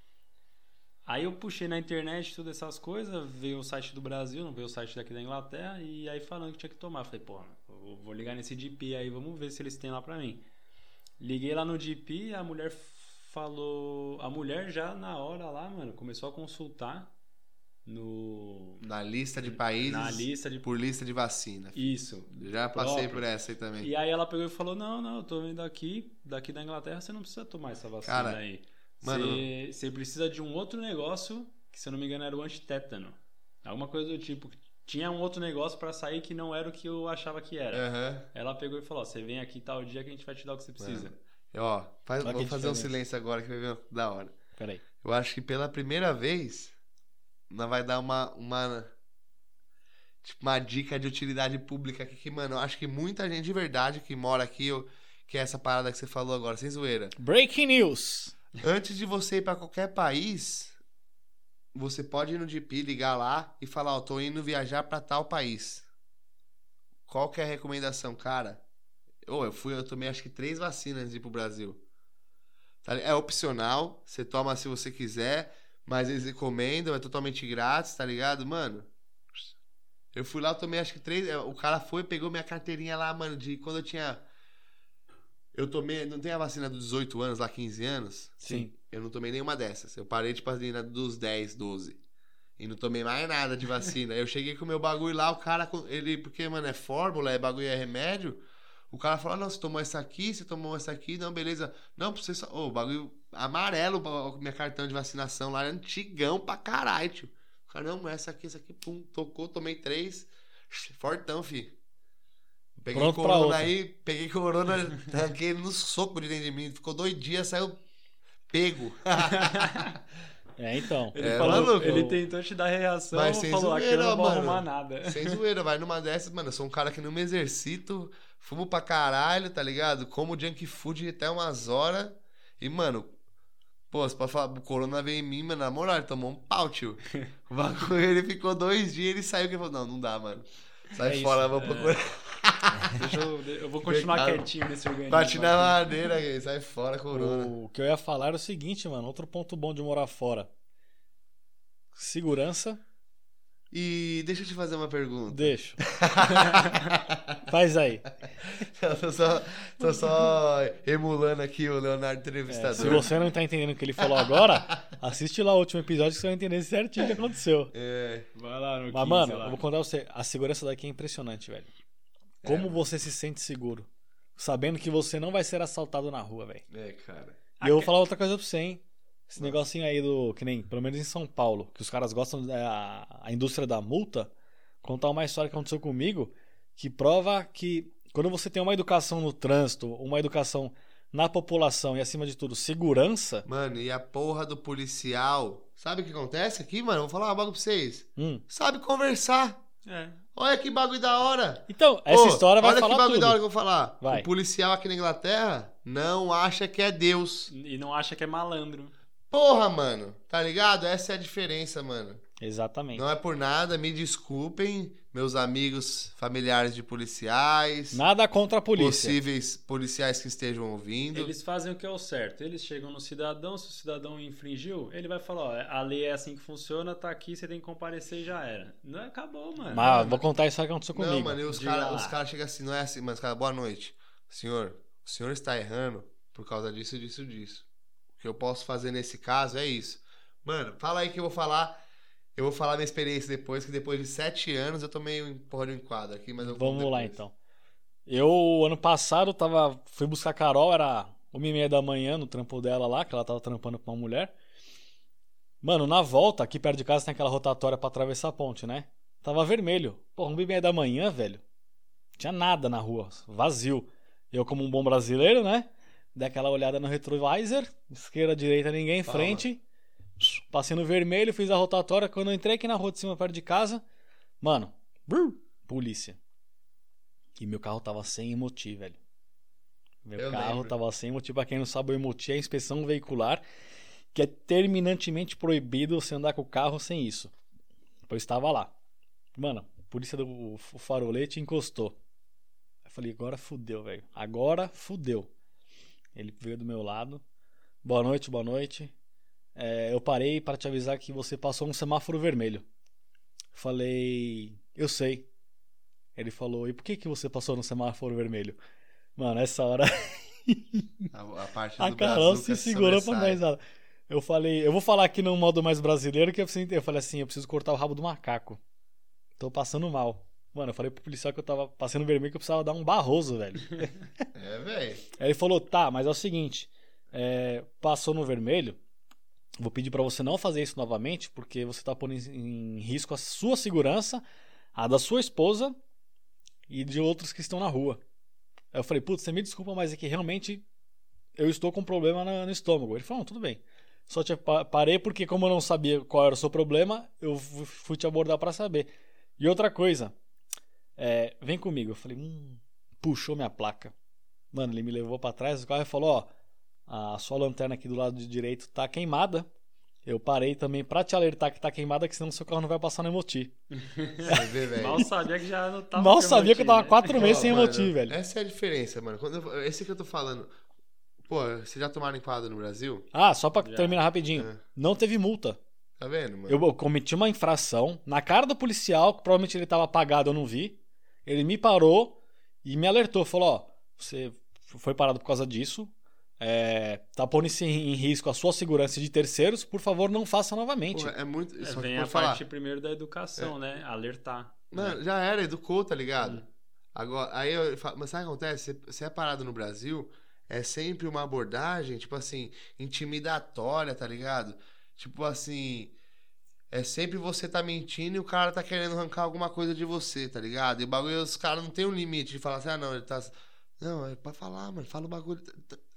Aí eu puxei na internet todas essas coisas, veio o site do Brasil, não veio o site daqui da Inglaterra, e aí falando que tinha que tomar. Falei, eu vou ligar nesse DP aí, vamos ver se eles têm lá pra mim. Liguei lá no DP, a mulher falou. A mulher já na hora lá, mano, começou a consultar no. Na lista de países. Na lista de. Por lista de vacina. Isso. Já passei Próprio. por essa aí também. E aí ela pegou e falou: Não, não, eu tô vendo aqui, daqui da Inglaterra, você não precisa tomar essa vacina Cara, aí. mano- Você, você precisa de um outro negócio, que se eu não me engano era o antitétano. Alguma coisa do tipo. Tinha um outro negócio pra sair que não era o que eu achava que era. Aham. Ela pegou e falou: Você vem aqui tal dia que a gente vai te dar o que você precisa. Ó, faz, vamos fazer um diferença. silêncio agora que vai ver da hora. Peraí. Eu acho que pela primeira vez, nós vai dar uma, uma, tipo, uma dica de utilidade pública aqui que, mano, eu acho que muita gente de verdade que mora aqui, eu, que é essa parada que você falou agora, sem zoeira. Breaking news. Antes de você ir pra qualquer país, você pode ir no GP, ligar lá e falar, ó, tô indo viajar pra tal país. Qual que é a recomendação, cara? Ô, eu fui, eu tomei acho que três vacinas de ir pro Brasil. Tá É opcional, você toma se você quiser, mas eles recomendam, é totalmente grátis, tá ligado? Mano, eu fui lá, eu tomei acho que três. é, O cara foi, pegou minha carteirinha lá, mano, de quando eu tinha. Eu tomei. Não tem a vacina dos 18 anos, lá 15 anos? Sim. Eu não tomei nenhuma dessas. Eu parei, tipo assim, na dos 10, 12. E não tomei mais nada de vacina. eu cheguei com o meu bagulho lá, o cara, ele, porque, mano, é fórmula, é bagulho, é remédio. O cara falou: não, você tomou essa aqui, você tomou essa aqui, não, beleza. Não, pra você só. Ô, bagulho amarelo, o minha cartão de vacinação lá, antigão pra caralho, tio. O cara, não, essa aqui, essa aqui, pum, tocou, tomei três. Fortão, fi. Peguei Pronto corona aí, peguei corona, *laughs* arranquei ele no soco de dentro de mim. Ficou dois dias, saiu pego. *laughs* É, então. Ele, É, falou, maluco. ele tentou te dar reação, Mas sem falou aqui eu zoeira, não vou mano. arrumar nada. Sem zoeira, vai numa dessas, mano. Eu sou um cara que não me exercito, fumo pra caralho, tá ligado? Como junk food até umas horas. E, mano, pô, você pode falar, o Corona veio em mim, mano, na moral, ele tomou um pau, tio. *laughs* O bagulho, ele ficou dois dias, ele saiu e falou, não, não dá, mano. Sai É isso, fora, vou procurar. *laughs* Deixa eu, eu vou continuar Mercado. quietinho nesse organismo. Bate na madeira, *laughs* sai fora, Corona. O que eu ia falar era o seguinte, mano. Outro ponto bom de morar fora. Segurança, E deixa eu te fazer uma pergunta. deixa. *laughs* Faz aí. Eu tô só, tô só emulando aqui o Leonardo É, entrevistador. se você não tá entendendo o que ele falou agora, assiste lá o último episódio que você vai entender certinho o que aconteceu. É, Vai lá no Mas, 15 mano, lá. eu vou contar pra você. A segurança daqui é impressionante, velho. Como você se sente seguro? Sabendo que você não vai ser assaltado na rua, velho. é, cara. E eu vou falar outra coisa pra você, hein? Esse negocinho aí do. Que nem, pelo menos em São Paulo, que os caras gostam da a indústria da multa. Contar uma história que aconteceu comigo que prova que quando você tem uma educação no trânsito, uma educação na população e acima de tudo, segurança. Mano, e a porra do policial. Sabe o que acontece aqui, mano? Vou falar uma bagulho pra vocês. Hum. Sabe conversar. É. Olha que bagulho da hora. Então, essa Ô, história vai olha falar que bagulho tudo. da hora que eu vou falar. Vai. O policial aqui na Inglaterra não acha que é Deus. E não acha que é malandro. Porra, mano. Tá ligado? Essa é a diferença, mano. Exatamente. Não é por nada, me desculpem, meus amigos familiares de policiais, Nada contra a polícia. possíveis policiais que estejam ouvindo. Eles fazem o que é o certo. Eles chegam no cidadão, se o cidadão infringiu, ele vai falar, ó, a lei é assim que funciona, tá aqui, você tem que comparecer e já era. Não acabou, mano. Mas vou contar isso que aconteceu Não, comigo. mano, e os caras cara chegam assim, não é assim, mas os caras, boa noite. Senhor, o senhor está errando por causa disso, disso, disso. O que eu posso fazer nesse caso é isso. Mano, fala aí que eu vou falar. Eu vou falar minha experiência depois, que depois de sete anos eu tomei um porra de um enquadro aqui, mas Vamos lá então. Eu, ano passado, tava, fui buscar a Carol, era uma e meia da manhã no trampo dela lá, que ela tava trampando com uma mulher. Mano, na volta, aqui perto de casa tem aquela rotatória pra atravessar a ponte, né? Tava vermelho. Porra, uma e meia da manhã, velho. Tinha nada na rua, vazio. Eu, como um bom brasileiro, né? Dei aquela olhada no retrovisor, esquerda, direita, ninguém, Fala. frente. Passei no vermelho, fiz a rotatória. Quando eu entrei aqui na rua de cima, perto de casa, mano, brrr, polícia. E meu carro tava sem emoti, velho. Meu Eu carro lembro. tava sem emoti. Pra quem não sabe, o emoti é a inspeção veicular, que é terminantemente proibido você andar com o carro sem isso. Pois estava lá. Mano, a polícia do farolete encostou. Eu falei, agora fudeu, velho. Agora fudeu. Ele veio do meu lado. Boa noite, boa noite. É, eu parei para te avisar que você passou um semáforo vermelho. Falei, eu sei. Ele falou, e por que, que você passou no semáforo vermelho? Mano, essa hora *laughs* A, a parte a do Carol Brazuca se segurou pra mais nada. Eu falei, eu vou falar aqui no modo mais brasileiro que eu Eu falei assim, eu preciso cortar o rabo do macaco. Tô passando mal. Mano, eu falei pro policial que eu tava passando vermelho que eu precisava dar um barroso, velho. *laughs* É, velho. Aí ele falou: tá, mas é o seguinte: é, passou no vermelho, vou pedir pra você não fazer isso novamente, porque você tá pondo em, risco a sua segurança, a da sua esposa e de outros que estão na rua. Aí eu falei: putz, você me desculpa, mas é que realmente eu estou com um problema na- no estômago. Ele falou: não, tudo bem. Só te pa- parei porque, como eu não sabia qual era o seu problema, eu fu- fui te abordar pra saber. E outra coisa, é, vem comigo. Eu falei: hum, puxou minha placa. Mano, ele me levou pra trás do carro e falou: Ó, a sua lanterna aqui do lado de direito tá queimada. Eu parei também pra te alertar que tá queimada, que senão seu carro não vai passar no Emoti. Você vê, velho. Mal sabia que já não tava Mal sabia que eu tava né? quatro meses sem mano, Emoti, velho. Essa é a diferença, mano. Quando eu- esse que eu tô falando. Pô, vocês já tomaram enquadro no Brasil? Ah, só pra Já. terminar rapidinho. É. Não teve multa. Tá vendo, mano? Eu, eu cometi uma infração na cara do policial, que provavelmente ele tava apagado, eu não vi. Ele me parou e me alertou. Falou: Ó, você foi parado por causa disso. É, tá pondo isso em, risco a sua segurança de terceiros. Por favor, não faça novamente. Pô, é muito. É, que vem a falar. parte primeiro da educação, né? Alertar. Mano, já era, educou, tá ligado? Hum. Agora, aí eu falo, mas sabe o que acontece? Você é parado no Brasil, é sempre uma abordagem, tipo assim, intimidatória, tá ligado? Tipo assim, é sempre você tá mentindo e o cara tá querendo arrancar alguma coisa de você, tá ligado? E o bagulho, os caras não tem um limite de falar assim, ah, não, ele tá. Não, é pra falar, mano, fala o bagulho.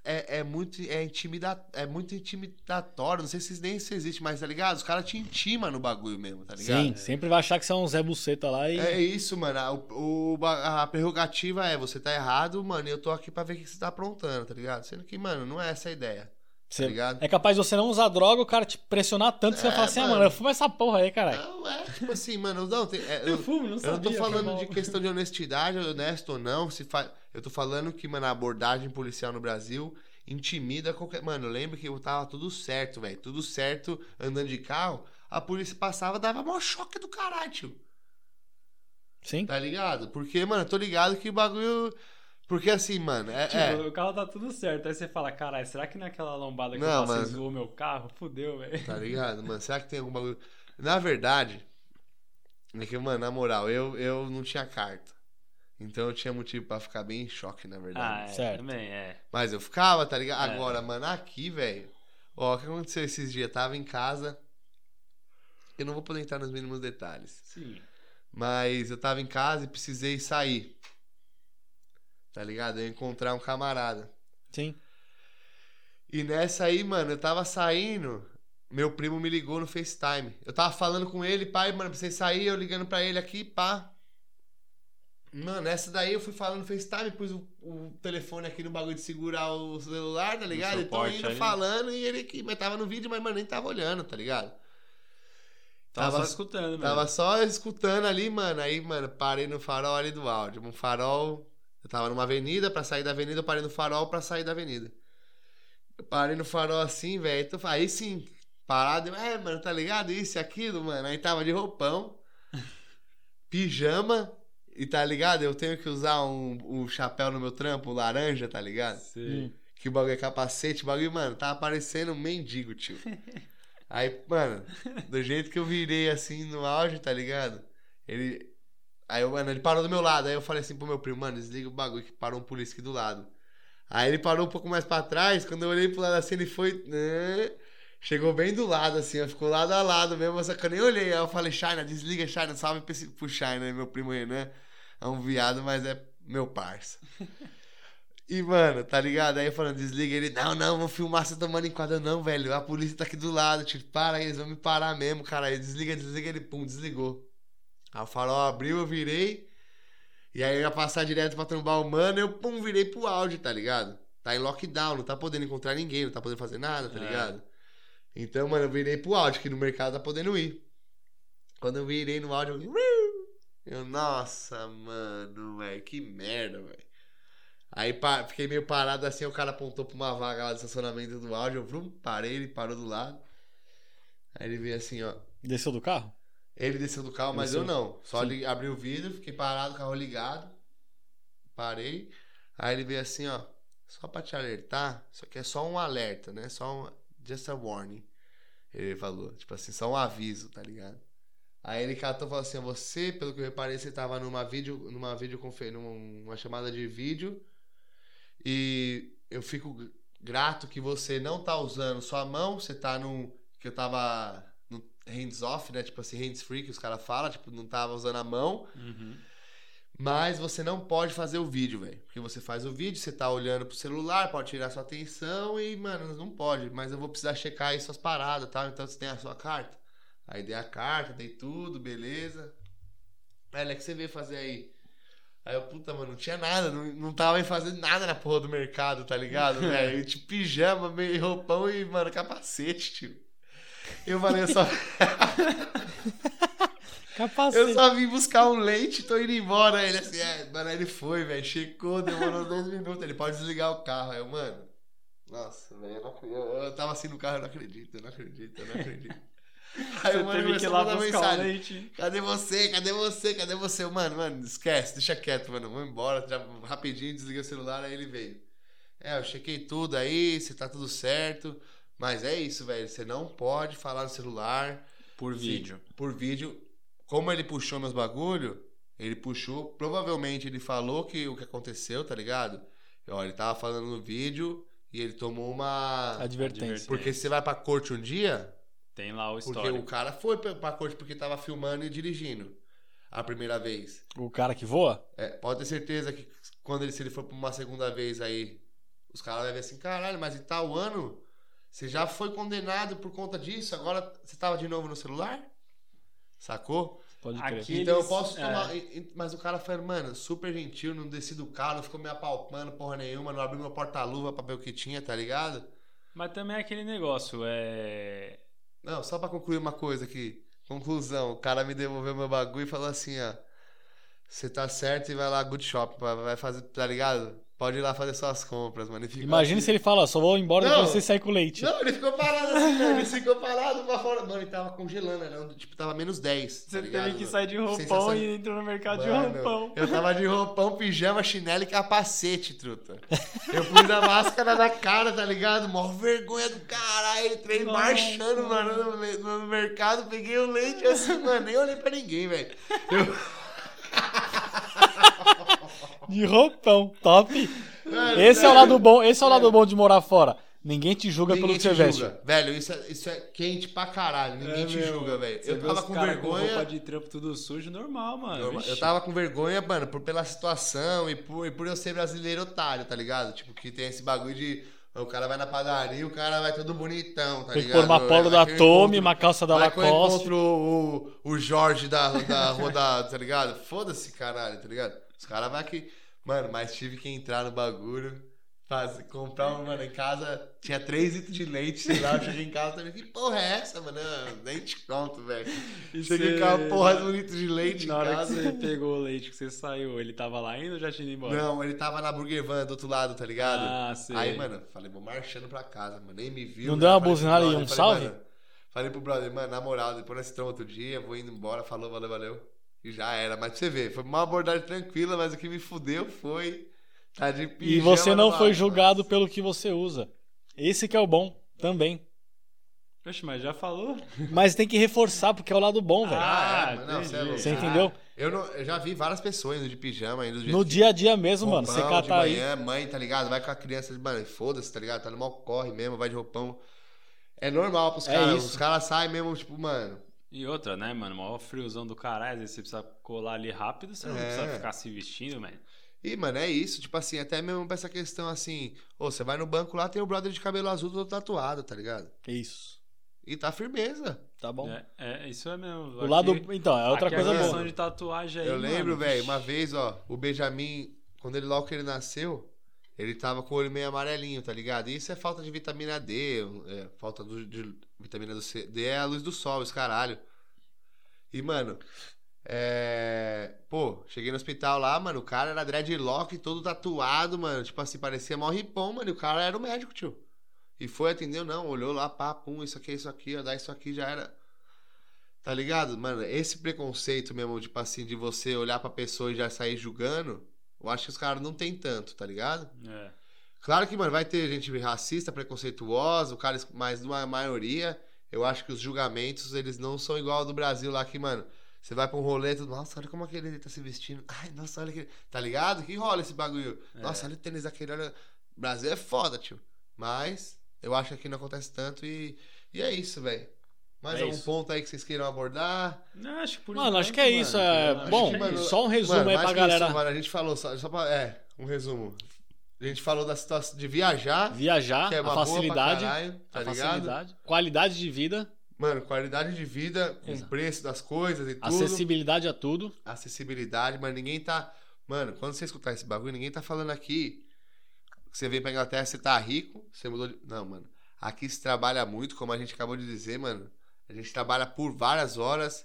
É, é muito é intimida, é muito intimidatório, não sei se nem se existe mais, tá ligado? Os caras te intimam no bagulho mesmo, tá ligado? Sim, sempre vai achar que você é um Zé Buceta lá e. É isso, mano. O, ba- a prerrogativa é você tá errado, mano, e eu tô aqui pra ver o que você tá aprontando, tá ligado? Sendo que, mano, não é essa a ideia. Você- Tá ligado? é capaz de você não usar droga, o cara te pressionar tanto que você É, vai falar assim, ah, mano. mano, eu fumo essa porra aí, caralho. Não, é tipo assim, mano, não, tem, é, Eu eu, fumo, não eu sabia. não tô falando de questão de honestidade, honesto ou não. Se fa... Eu tô falando que, mano, a abordagem policial no Brasil intimida qualquer. Mano, eu lembro que eu tava tudo certo, velho. Tudo certo, andando de carro. A polícia passava, dava maior choque do caralho, tio. Sim. Tá ligado? Porque, mano, eu tô ligado que o bagulho. Porque assim, mano, é. Tipo, é, o carro tá tudo certo. Aí você fala, caralho, será que naquela lombada que Não, eu passei zoou meu carro? Fudeu, velho. Tá ligado, mano? Será que tem algum bagulho. Na verdade, é que, mano, na moral, eu, eu não tinha carta. Então eu tinha motivo pra ficar bem em choque, na Ah, verdade. é, Certo. também, é. Mas eu ficava, tá ligado? É. Agora, mano, aqui, velho. Ó, o que aconteceu esses dias? Tava em casa. Eu não vou poder entrar nos mínimos detalhes. Sim. Mas eu tava em casa e precisei sair. Tá ligado? Eu ia encontrar um camarada. Sim. E nessa aí, mano, eu tava saindo, meu primo me ligou no FaceTime. Eu tava falando com ele, pai, mano, pra você sair, eu ligando pra ele aqui, pá. Mano, essa daí eu fui falando no FaceTime, pus o, o telefone aqui no bagulho de segurar o celular, tá ligado? E tô suporte indo ali. falando e ele que mas tava no vídeo, mas, mano, nem tava olhando, tá ligado? Tava, Tava- só escutando, mano. Tava só escutando ali, mano. Aí, mano, parei no farol ali do áudio. Um farol. Eu tava numa avenida, pra sair da avenida, eu parei no farol pra sair da avenida. Eu parei no farol assim, velho. Então, aí sim, parado. eu, É, mano, tá ligado? Isso e aquilo, mano. Aí tava de roupão, *laughs* pijama. E tá ligado? Eu tenho que usar um, um chapéu no meu trampo, laranja, tá ligado? Sei. Que o bagulho é capacete, o bagulho, mano, tava parecendo um mendigo, tio. *laughs* Aí, mano, do jeito que eu virei assim no auge, tá ligado? Ele. Aí, mano, ele parou do meu lado. Aí eu falei assim pro meu primo, mano, desliga o bagulho que parou um polícia aqui do lado. Aí ele parou um pouco mais pra trás. Quando eu olhei pro lado assim, ele foi. né? Chegou bem do lado, assim, ó, ficou lado a lado mesmo, só que eu nem olhei. Aí eu falei, China, desliga, China, salve esse- pro China, meu primo Renan. É um viado, mas é meu parça. E, mano, tá ligado? Aí eu falando, desliga ele, não, não, vou filmar você tomando enquadro, não, velho. A polícia tá aqui do lado, tipo, para eles vão me parar mesmo, cara. Aí desliga, desliga ele, pum, desligou. O farol abriu, eu virei. E aí eu ia passar direto pra trombar o mano, eu, pum, virei pro áudio, tá ligado? Tá em lockdown, não tá podendo encontrar ninguém, não tá podendo fazer nada, tá É. ligado? Então, mano, eu virei pro áudio, que no mercado tá podendo ir. Quando eu virei no áudio, eu, eu nossa, mano, velho, que merda, velho. Aí pa- fiquei meio parado assim, o cara apontou pra uma vaga lá de estacionamento do áudio, eu vrum, parei, ele parou do lado. Aí ele veio assim, ó. Desceu do carro? Ele desceu do carro, mas Desceu. eu não. Só li- abri o vidro, fiquei parado, carro ligado. Parei. Aí ele veio assim, ó. Só pra te alertar, isso aqui é só um alerta, né? Só um. Just a warning. Ele falou. Tipo assim, só um aviso, tá ligado? Aí ele catou e falou assim: você, pelo que eu reparei, você tava numa vídeo, numa videoconfer... numa chamada de vídeo. E eu fico grato que você não tá usando sua mão, você tá num. Que eu tava no hands off, né? Tipo assim, hands free, que os caras falam, tipo, não tava usando a mão. Uhum. Mas você não pode fazer o vídeo, velho. Porque você faz o vídeo, você tá olhando pro celular, pode tirar sua atenção e, mano, não pode. Mas eu vou precisar checar aí suas paradas, tá? Então você tem a sua carta. Aí dei a carta, dei tudo, beleza. Aí, o que você veio fazer aí? Aí eu, puta, mano, não tinha nada, não, não tava aí fazendo nada na porra do mercado, tá ligado, *laughs* velho? Eu, Tipo, pijama, meio roupão e, mano, capacete, tio. Eu falei, eu só. *laughs* Capacete. Eu só vim buscar um leite e tô indo embora. Ele assim, é, mano, ele foi, velho, checou, demorou dois minutos. Ele pode desligar o carro. Aí eu, mano, nossa, velho, eu, eu, eu tava assim no carro, eu não acredito, eu não acredito, eu não acredito. *laughs* Aí Você o mano começou a lá mandar mensagem. leite. Cadê você? Cadê você? Cadê você? Mano, mano, esquece, deixa quieto, mano. Vou embora, já, rapidinho, desliguei o celular, aí ele veio. É, eu chequei tudo aí, se tá tudo certo. Mas é isso, velho. Você não pode falar no celular Por vídeo. por vídeo. Como ele puxou meus bagulho, ele puxou. Provavelmente ele falou que o que aconteceu, tá ligado? Ó, ele tava falando no vídeo e ele tomou uma. Advertência. Porque se você vai pra corte um dia, Tem lá o porque histórico. o cara foi pra pra corte porque tava filmando e dirigindo a primeira vez. O cara que voa? É, pode ter certeza que quando ele, se ele for pra uma segunda vez aí, os caras vão ver assim, caralho, mas em tal ano você já foi condenado por conta disso, agora você tava de novo no celular? Sacou? Pode crer. Aqui- Então eu posso é. tomar. e- Mas o cara foi, mano, super gentil, não desci do carro, não ficou me apalpando porra nenhuma, não abriu meu porta-luva pra ver o que tinha, tá ligado? Mas também é aquele negócio, é. Não, só pra concluir uma coisa aqui. Conclusão, o cara me devolveu meu bagulho e falou assim, ó. Você tá certo e vai lá, good shop, vai fazer, tá ligado? Pode ir lá fazer suas compras, mano. Imagina assim. se ele fala, só vou embora Não. depois você sair com leite. Não, ele ficou parado assim, *laughs* velho. Ele ficou parado pra fora. Mano, ele tava congelando, era, um- tipo, tava menos 10. Você tá ligado, teve que mano? sair de roupão Sensação- e entrou no mercado Mano, de roupão. Eu tava de roupão, pijama, chinelo e capacete, truta. Eu pus a máscara na cara, tá ligado? Mó vergonha do caralho. Entrei Nossa. marchando, mano, no, no mercado, peguei o leite assim, mano. Nem olhei pra ninguém, velho. De roupão, top. Mano, Esse é o lado bom, esse é o lado bom de morar fora. Ninguém te julga Ninguém pelo que te você veste. Velho, isso é, isso é quente pra caralho. Ninguém É te mesmo. julga, velho. Eu tava com vergonha. roupa de trampo tudo sujo, normal, mano. Norma- Vixe. Eu tava com vergonha, mano, por, pela situação e por, e por eu ser brasileiro otário, tá ligado? Tipo, que tem esse bagulho de. O cara vai na padaria, o cara vai todo bonitão, tá Tem que ligado? pôr uma polo da Tommy, uma calça da vai que eu Lacoste. encontro o, o Jorge da, da rua da. tá ligado? Foda-se, caralho, tá ligado? Os caras vão aqui. Mano, mas tive que entrar no bagulho. Faz, comprar uma, mano, em casa, tinha 3 litros de leite, sei lá, eu cheguei em casa também, que porra é essa, mano? Nem te conto, velho. E Cheguei você- com uma porra de um litro de leite Na em hora que casa. você pegou o leite que você saiu, ele tava lá ainda ou já tinha ido embora? Não, ele tava na Burger Van do outro lado, tá ligado? Ah, sei. Aí, mano, falei, vou marchando pra casa, mano. Nem me viu. Não né? deu uma buzinada brother, um falei, salve? mano, falei pro brother, mano, na moral, depois nós estamos outro dia, vou indo embora, falou, valeu, valeu. E já era. Mas pra você ver, foi uma abordagem tranquila, mas o que me fudeu foi. Tá de E pijama você não foi ar, julgado pelo que você usa. Esse que é o bom, também. Oxe, mas já falou? Mas tem que reforçar, porque é o lado bom, velho. Ah, Ah, é, mas não, você é. Você entendeu? Eu, não- eu já vi várias pessoas indo de pijama, indo do jeito No dia a dia mesmo, mano. Você roupão de catar aí. manhã, mãe, tá ligado? Vai com a criança, mano, foda-se, tá ligado? Tá no mal corre mesmo, vai de roupão. É normal pros É caras. isso. Os caras saem mesmo, tipo, mano. E outra, né, mano? Maior friozão do caralho. Às vezes você precisa colar ali rápido, você não É. precisa ficar se vestindo, mano. E, mano, é isso. Tipo assim, até mesmo pra essa questão assim. Ô, você vai no banco lá, tem o brother de cabelo azul todo tatuado, tá ligado? Isso. E tá firmeza. Tá bom. É, é, isso é mesmo. O lado. Então, é outra aqui coisa a boa. questão de tatuagem aí, Eu lembro, velho, uma vez, ó, o Benjamin, quando ele logo que ele nasceu, ele tava com o olho meio amarelinho, tá ligado? E isso é falta de vitamina D, é, falta do- de vitamina do C, D é a luz do sol, os caralho. E, mano, é. Pô, cheguei no hospital lá, mano, o cara era dreadlock, todo tatuado, mano. Tipo assim, parecia mó ripão, mano. E o cara era o médico, tio. E foi, atendeu, não, olhou lá, pá, pum, isso aqui, isso aqui, ó, dá isso aqui, já era. Tá ligado? Mano, esse preconceito mesmo, tipo assim, de você olhar pra pessoa e já sair julgando, eu acho que os caras não tem tanto, tá ligado? É. Claro que, mano, vai ter gente racista, preconceituosa, o cara, mas numa maioria, eu acho que os julgamentos, eles não são igual ao do Brasil lá que, mano, você vai pra um rolê, tu, nossa, olha como aquele tá se vestindo. Ai, nossa, olha aquele. Tá ligado? Que rola esse bagulho. Nossa, olha o tênis daquele, olha. Brasil é foda, tio. Mas eu acho que aqui não acontece tanto e, e é isso, velho. Mais É algum isso. ponto aí que vocês queiram abordar? Não, acho que por Mano, acho enquanto, que é mano, isso. É... Bom, acho que é só um resumo Mano, aí pra que galera Isso, mano, a gente falou, só, só pra, é, um resumo. A gente falou da situação de viajar, viajar, que é a uma boa pra facilidade, caralho, tá a ligado? facilidade, qualidade de vida, Mano, qualidade de vida, com Exato. preço das coisas e tudo. acessibilidade a tudo. Acessibilidade, mas ninguém tá. Mano, quando você escutar esse bagulho, ninguém tá falando aqui. Você veio pra Inglaterra, você tá rico, você mudou de. Não, mano. Aqui se trabalha muito, como a gente acabou de dizer, mano. A gente trabalha por várias horas.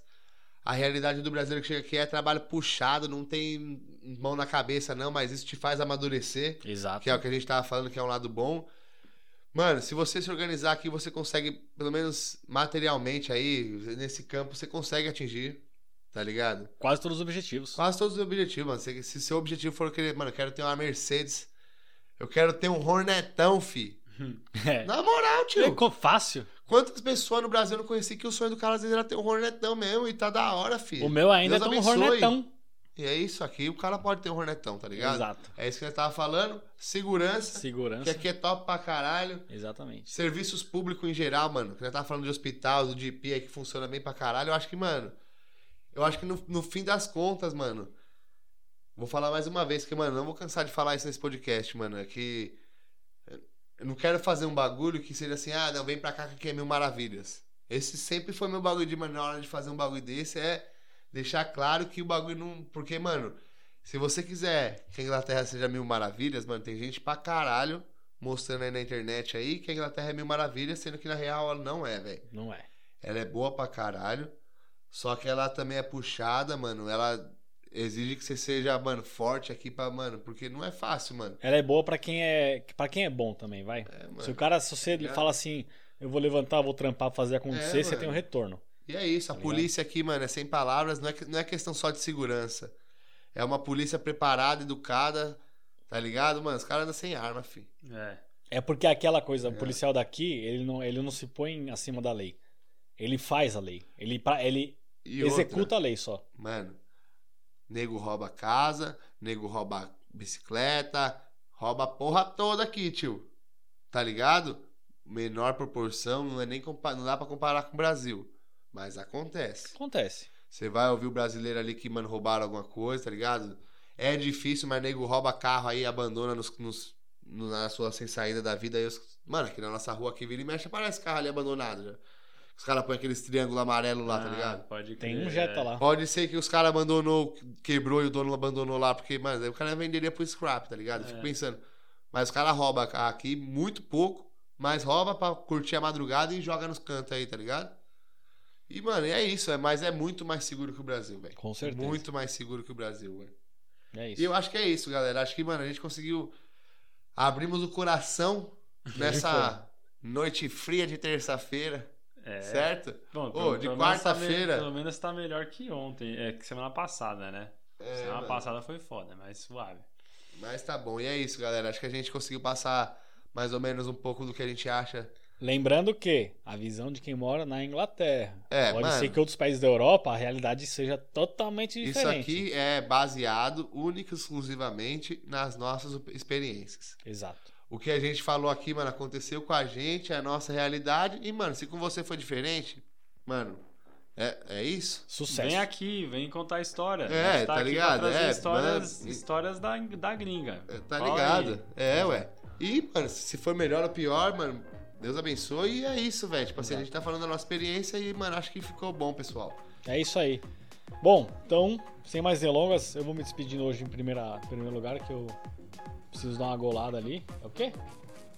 A realidade do brasileiro que chega aqui é trabalho puxado, não tem mão na cabeça, não, mas isso te faz amadurecer. Exato. Que é o que a gente tava falando, que é um lado bom. Mano, se você se organizar aqui, você consegue, pelo menos materialmente aí, nesse campo, você consegue atingir, tá ligado? Quase todos os objetivos. Quase todos os objetivos, mano. Se, se seu objetivo for querer, mano, eu quero ter uma Mercedes, eu quero ter um Hornetão, fi. *laughs* É. Na moral, tio. co- fácil. Quantas pessoas no Brasil eu não conheci que o sonho do cara às vezes era ter um Hornetão mesmo e tá da hora, fi. O meu ainda Deus é abençoe. hornetão. E é isso aqui, o cara pode ter um Hornetão, tá ligado? Exato. É isso que eu tava falando. Segurança, que Segurança. aqui é top pra caralho. Exatamente. Serviços públicos em geral, mano. Que nós tava falando de hospital, do GP aí que funciona bem pra caralho. Eu acho que, mano. Eu acho que no, no fim das contas, mano. Vou falar mais uma vez, que, mano, não vou cansar de falar isso nesse podcast, mano. É que. Eu não quero fazer um bagulho que seja assim, ah, não, vem pra cá que aqui é mil maravilhas. Esse sempre foi meu bagulho de, mano, na hora de fazer um bagulho desse é deixar claro que o bagulho não. Porque, mano, se você quiser que a Inglaterra seja mil maravilhas, mano, tem gente pra caralho mostrando aí na internet aí que a Inglaterra é mil maravilhas, sendo que na real ela não é, velho. Não é. Ela é boa pra caralho. Só que ela também é puxada, mano. Ela exige que você seja, mano, forte aqui pra, mano, porque não é fácil, mano. Ela é boa pra quem é para quem é bom também, vai. É, mano. Se o cara, se você ligado? fala assim, eu vou levantar, vou trampar, fazer acontecer, É, você mano. tem um retorno. E é isso, a Tá polícia aqui, mano, é sem palavras, não é, que- não é questão só de segurança. É uma polícia preparada, educada, tá ligado? Mano, os caras andam sem arma, fi. É. É porque aquela coisa, o É. policial daqui, ele não, ele não se põe acima da lei. Ele faz a lei. Ele, pra- ele E executa outra, a lei só. Mano, nego rouba casa, nego rouba bicicleta, rouba a porra toda aqui, tio. Tá ligado? Menor proporção, não é nem não dá pra comparar com o Brasil. Mas acontece. Acontece. Você vai ouvir o brasileiro ali que, mano, roubaram alguma coisa, tá ligado? É difícil, mas nego rouba carro aí, abandona nos, nos- no- na sua sem saída da vida. Aí os, mano, aqui na nossa rua aqui vira e mexe, aparece carro ali abandonado já. Os caras põem aqueles triângulos amarelos lá, tá Ah, ligado? Pode Tem crer, um Jetta é. lá. Pode ser que os caras abandonou, quebrou e o dono abandonou lá, porque, mano, aí o cara venderia pro scrap, tá ligado? Eu fico É. pensando, Mas os caras roubam aqui muito pouco, mas rouba pra curtir a madrugada e joga nos cantos aí, tá ligado? E, mano, é isso, é, mas é muito mais seguro que o Brasil, velho. Com certeza. Muito mais seguro que o Brasil, velho. É isso. E eu acho que é isso, galera. Acho que, mano, a gente conseguiu. Abrimos o coração *laughs* nessa noite fria de terça-feira, É. certo? Bom, pelo- de tá quarta-feira. Pelo menos tá melhor que ontem. É que semana passada, né? É, semana mano. passada foi foda, mas suave. Mas tá bom. E é isso, galera. Acho que a gente conseguiu passar mais ou menos um pouco do que a gente acha. Lembrando que a visão de quem mora na Inglaterra. É, Pode mano. ser que outros países da Europa a realidade seja totalmente Isso diferente. aqui é baseado única e exclusivamente nas nossas experiências. Exato. O que a gente falou aqui, mano, aconteceu com a gente, é a nossa realidade. E, mano, se com você foi diferente, mano, é, é isso. Sucesso. Vem aqui, vem contar história. É, A gente tá aqui pra ligado? É, histórias, mano, histórias da, da gringa. É, Tá Fala ligado? aí. É, ué. E, mano, se for melhor ou pior, mano, Deus abençoe. E é isso, velho. Tipo assim, a gente tá falando da nossa experiência e, mano, acho que ficou bom, pessoal. É isso aí. Bom, então, sem mais delongas, eu vou me despedindo hoje em primeira, primeiro lugar, que eu preciso dar uma golada ali. É o quê?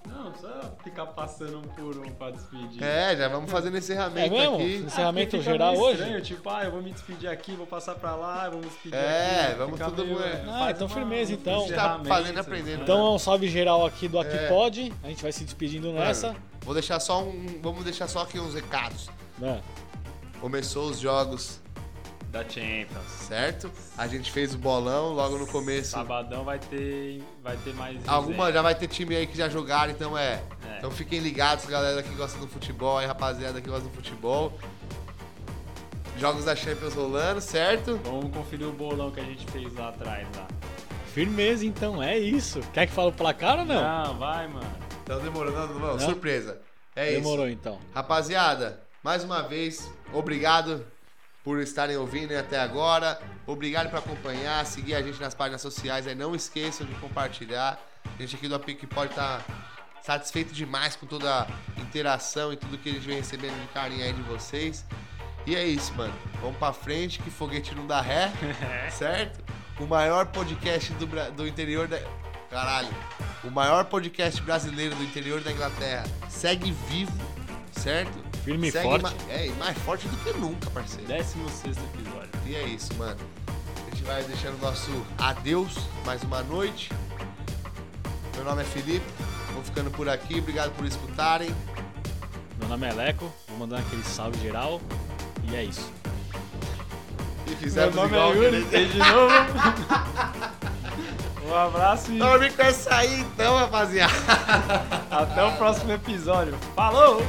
Não, só ficar passando um por um pra despedir. É, já vamos fazendo encerramento É mesmo? aqui. Encerramento fica geral hoje? Estranho, tipo, ah, eu vou me despedir aqui, vou passar pra lá, eu vou me despedir É, aqui. vamos todo meio- mundo- Ah, faz então uma- firmeza, então. A gente tá fazendo e aprendendo. né? Então é um salve geral aqui do Aqui É. Pode. A gente vai se despedindo nessa. Vou deixar só um. Vamos deixar só aqui uns recados. Né? Começou os jogos, Da Champions. certo? A gente fez o bolão logo no começo. Sabadão vai ter, vai ter mais Alguma resenha. já vai ter time aí que já jogaram, então é. É. Então fiquem ligados, galera que gosta do futebol, aí rapaziada que gosta do futebol. Jogos da Champions rolando, certo? Vamos conferir o bolão que a gente fez lá atrás. Lá. Firmeza, então, é isso. Quer que fale o placar ou não? Não, vai, mano. Então demorou, não, não, Não? surpresa. É Demorou isso. então. Rapaziada, mais uma vez, obrigado por estarem ouvindo até agora. Obrigado por acompanhar, seguir a gente nas páginas sociais. Aí não esqueçam de compartilhar. A gente aqui do Apic pode estar satisfeito demais com toda a interação e tudo que a gente vem recebendo de carinho aí de vocês. E é isso, mano. Vamos pra frente, que foguete não dá ré, *laughs* certo? O maior podcast do, do interior da. Caralho. O maior podcast brasileiro do interior da Inglaterra segue vivo, certo? Firme e segue forte. ma- É, e mais forte do que nunca, parceiro. 16 episódio. E é isso, mano. A gente vai deixando nosso adeus mais uma noite. Meu nome é Felipe. Vou ficando por aqui. Obrigado por escutarem. Meu nome é Leco. Vou mandar aquele salve geral. E é isso. E fizemos Meu nome igual é Yuri, tem de novo. *laughs* um abraço e Vamos com essa aí então, rapaziada. até o próximo episódio. Falou!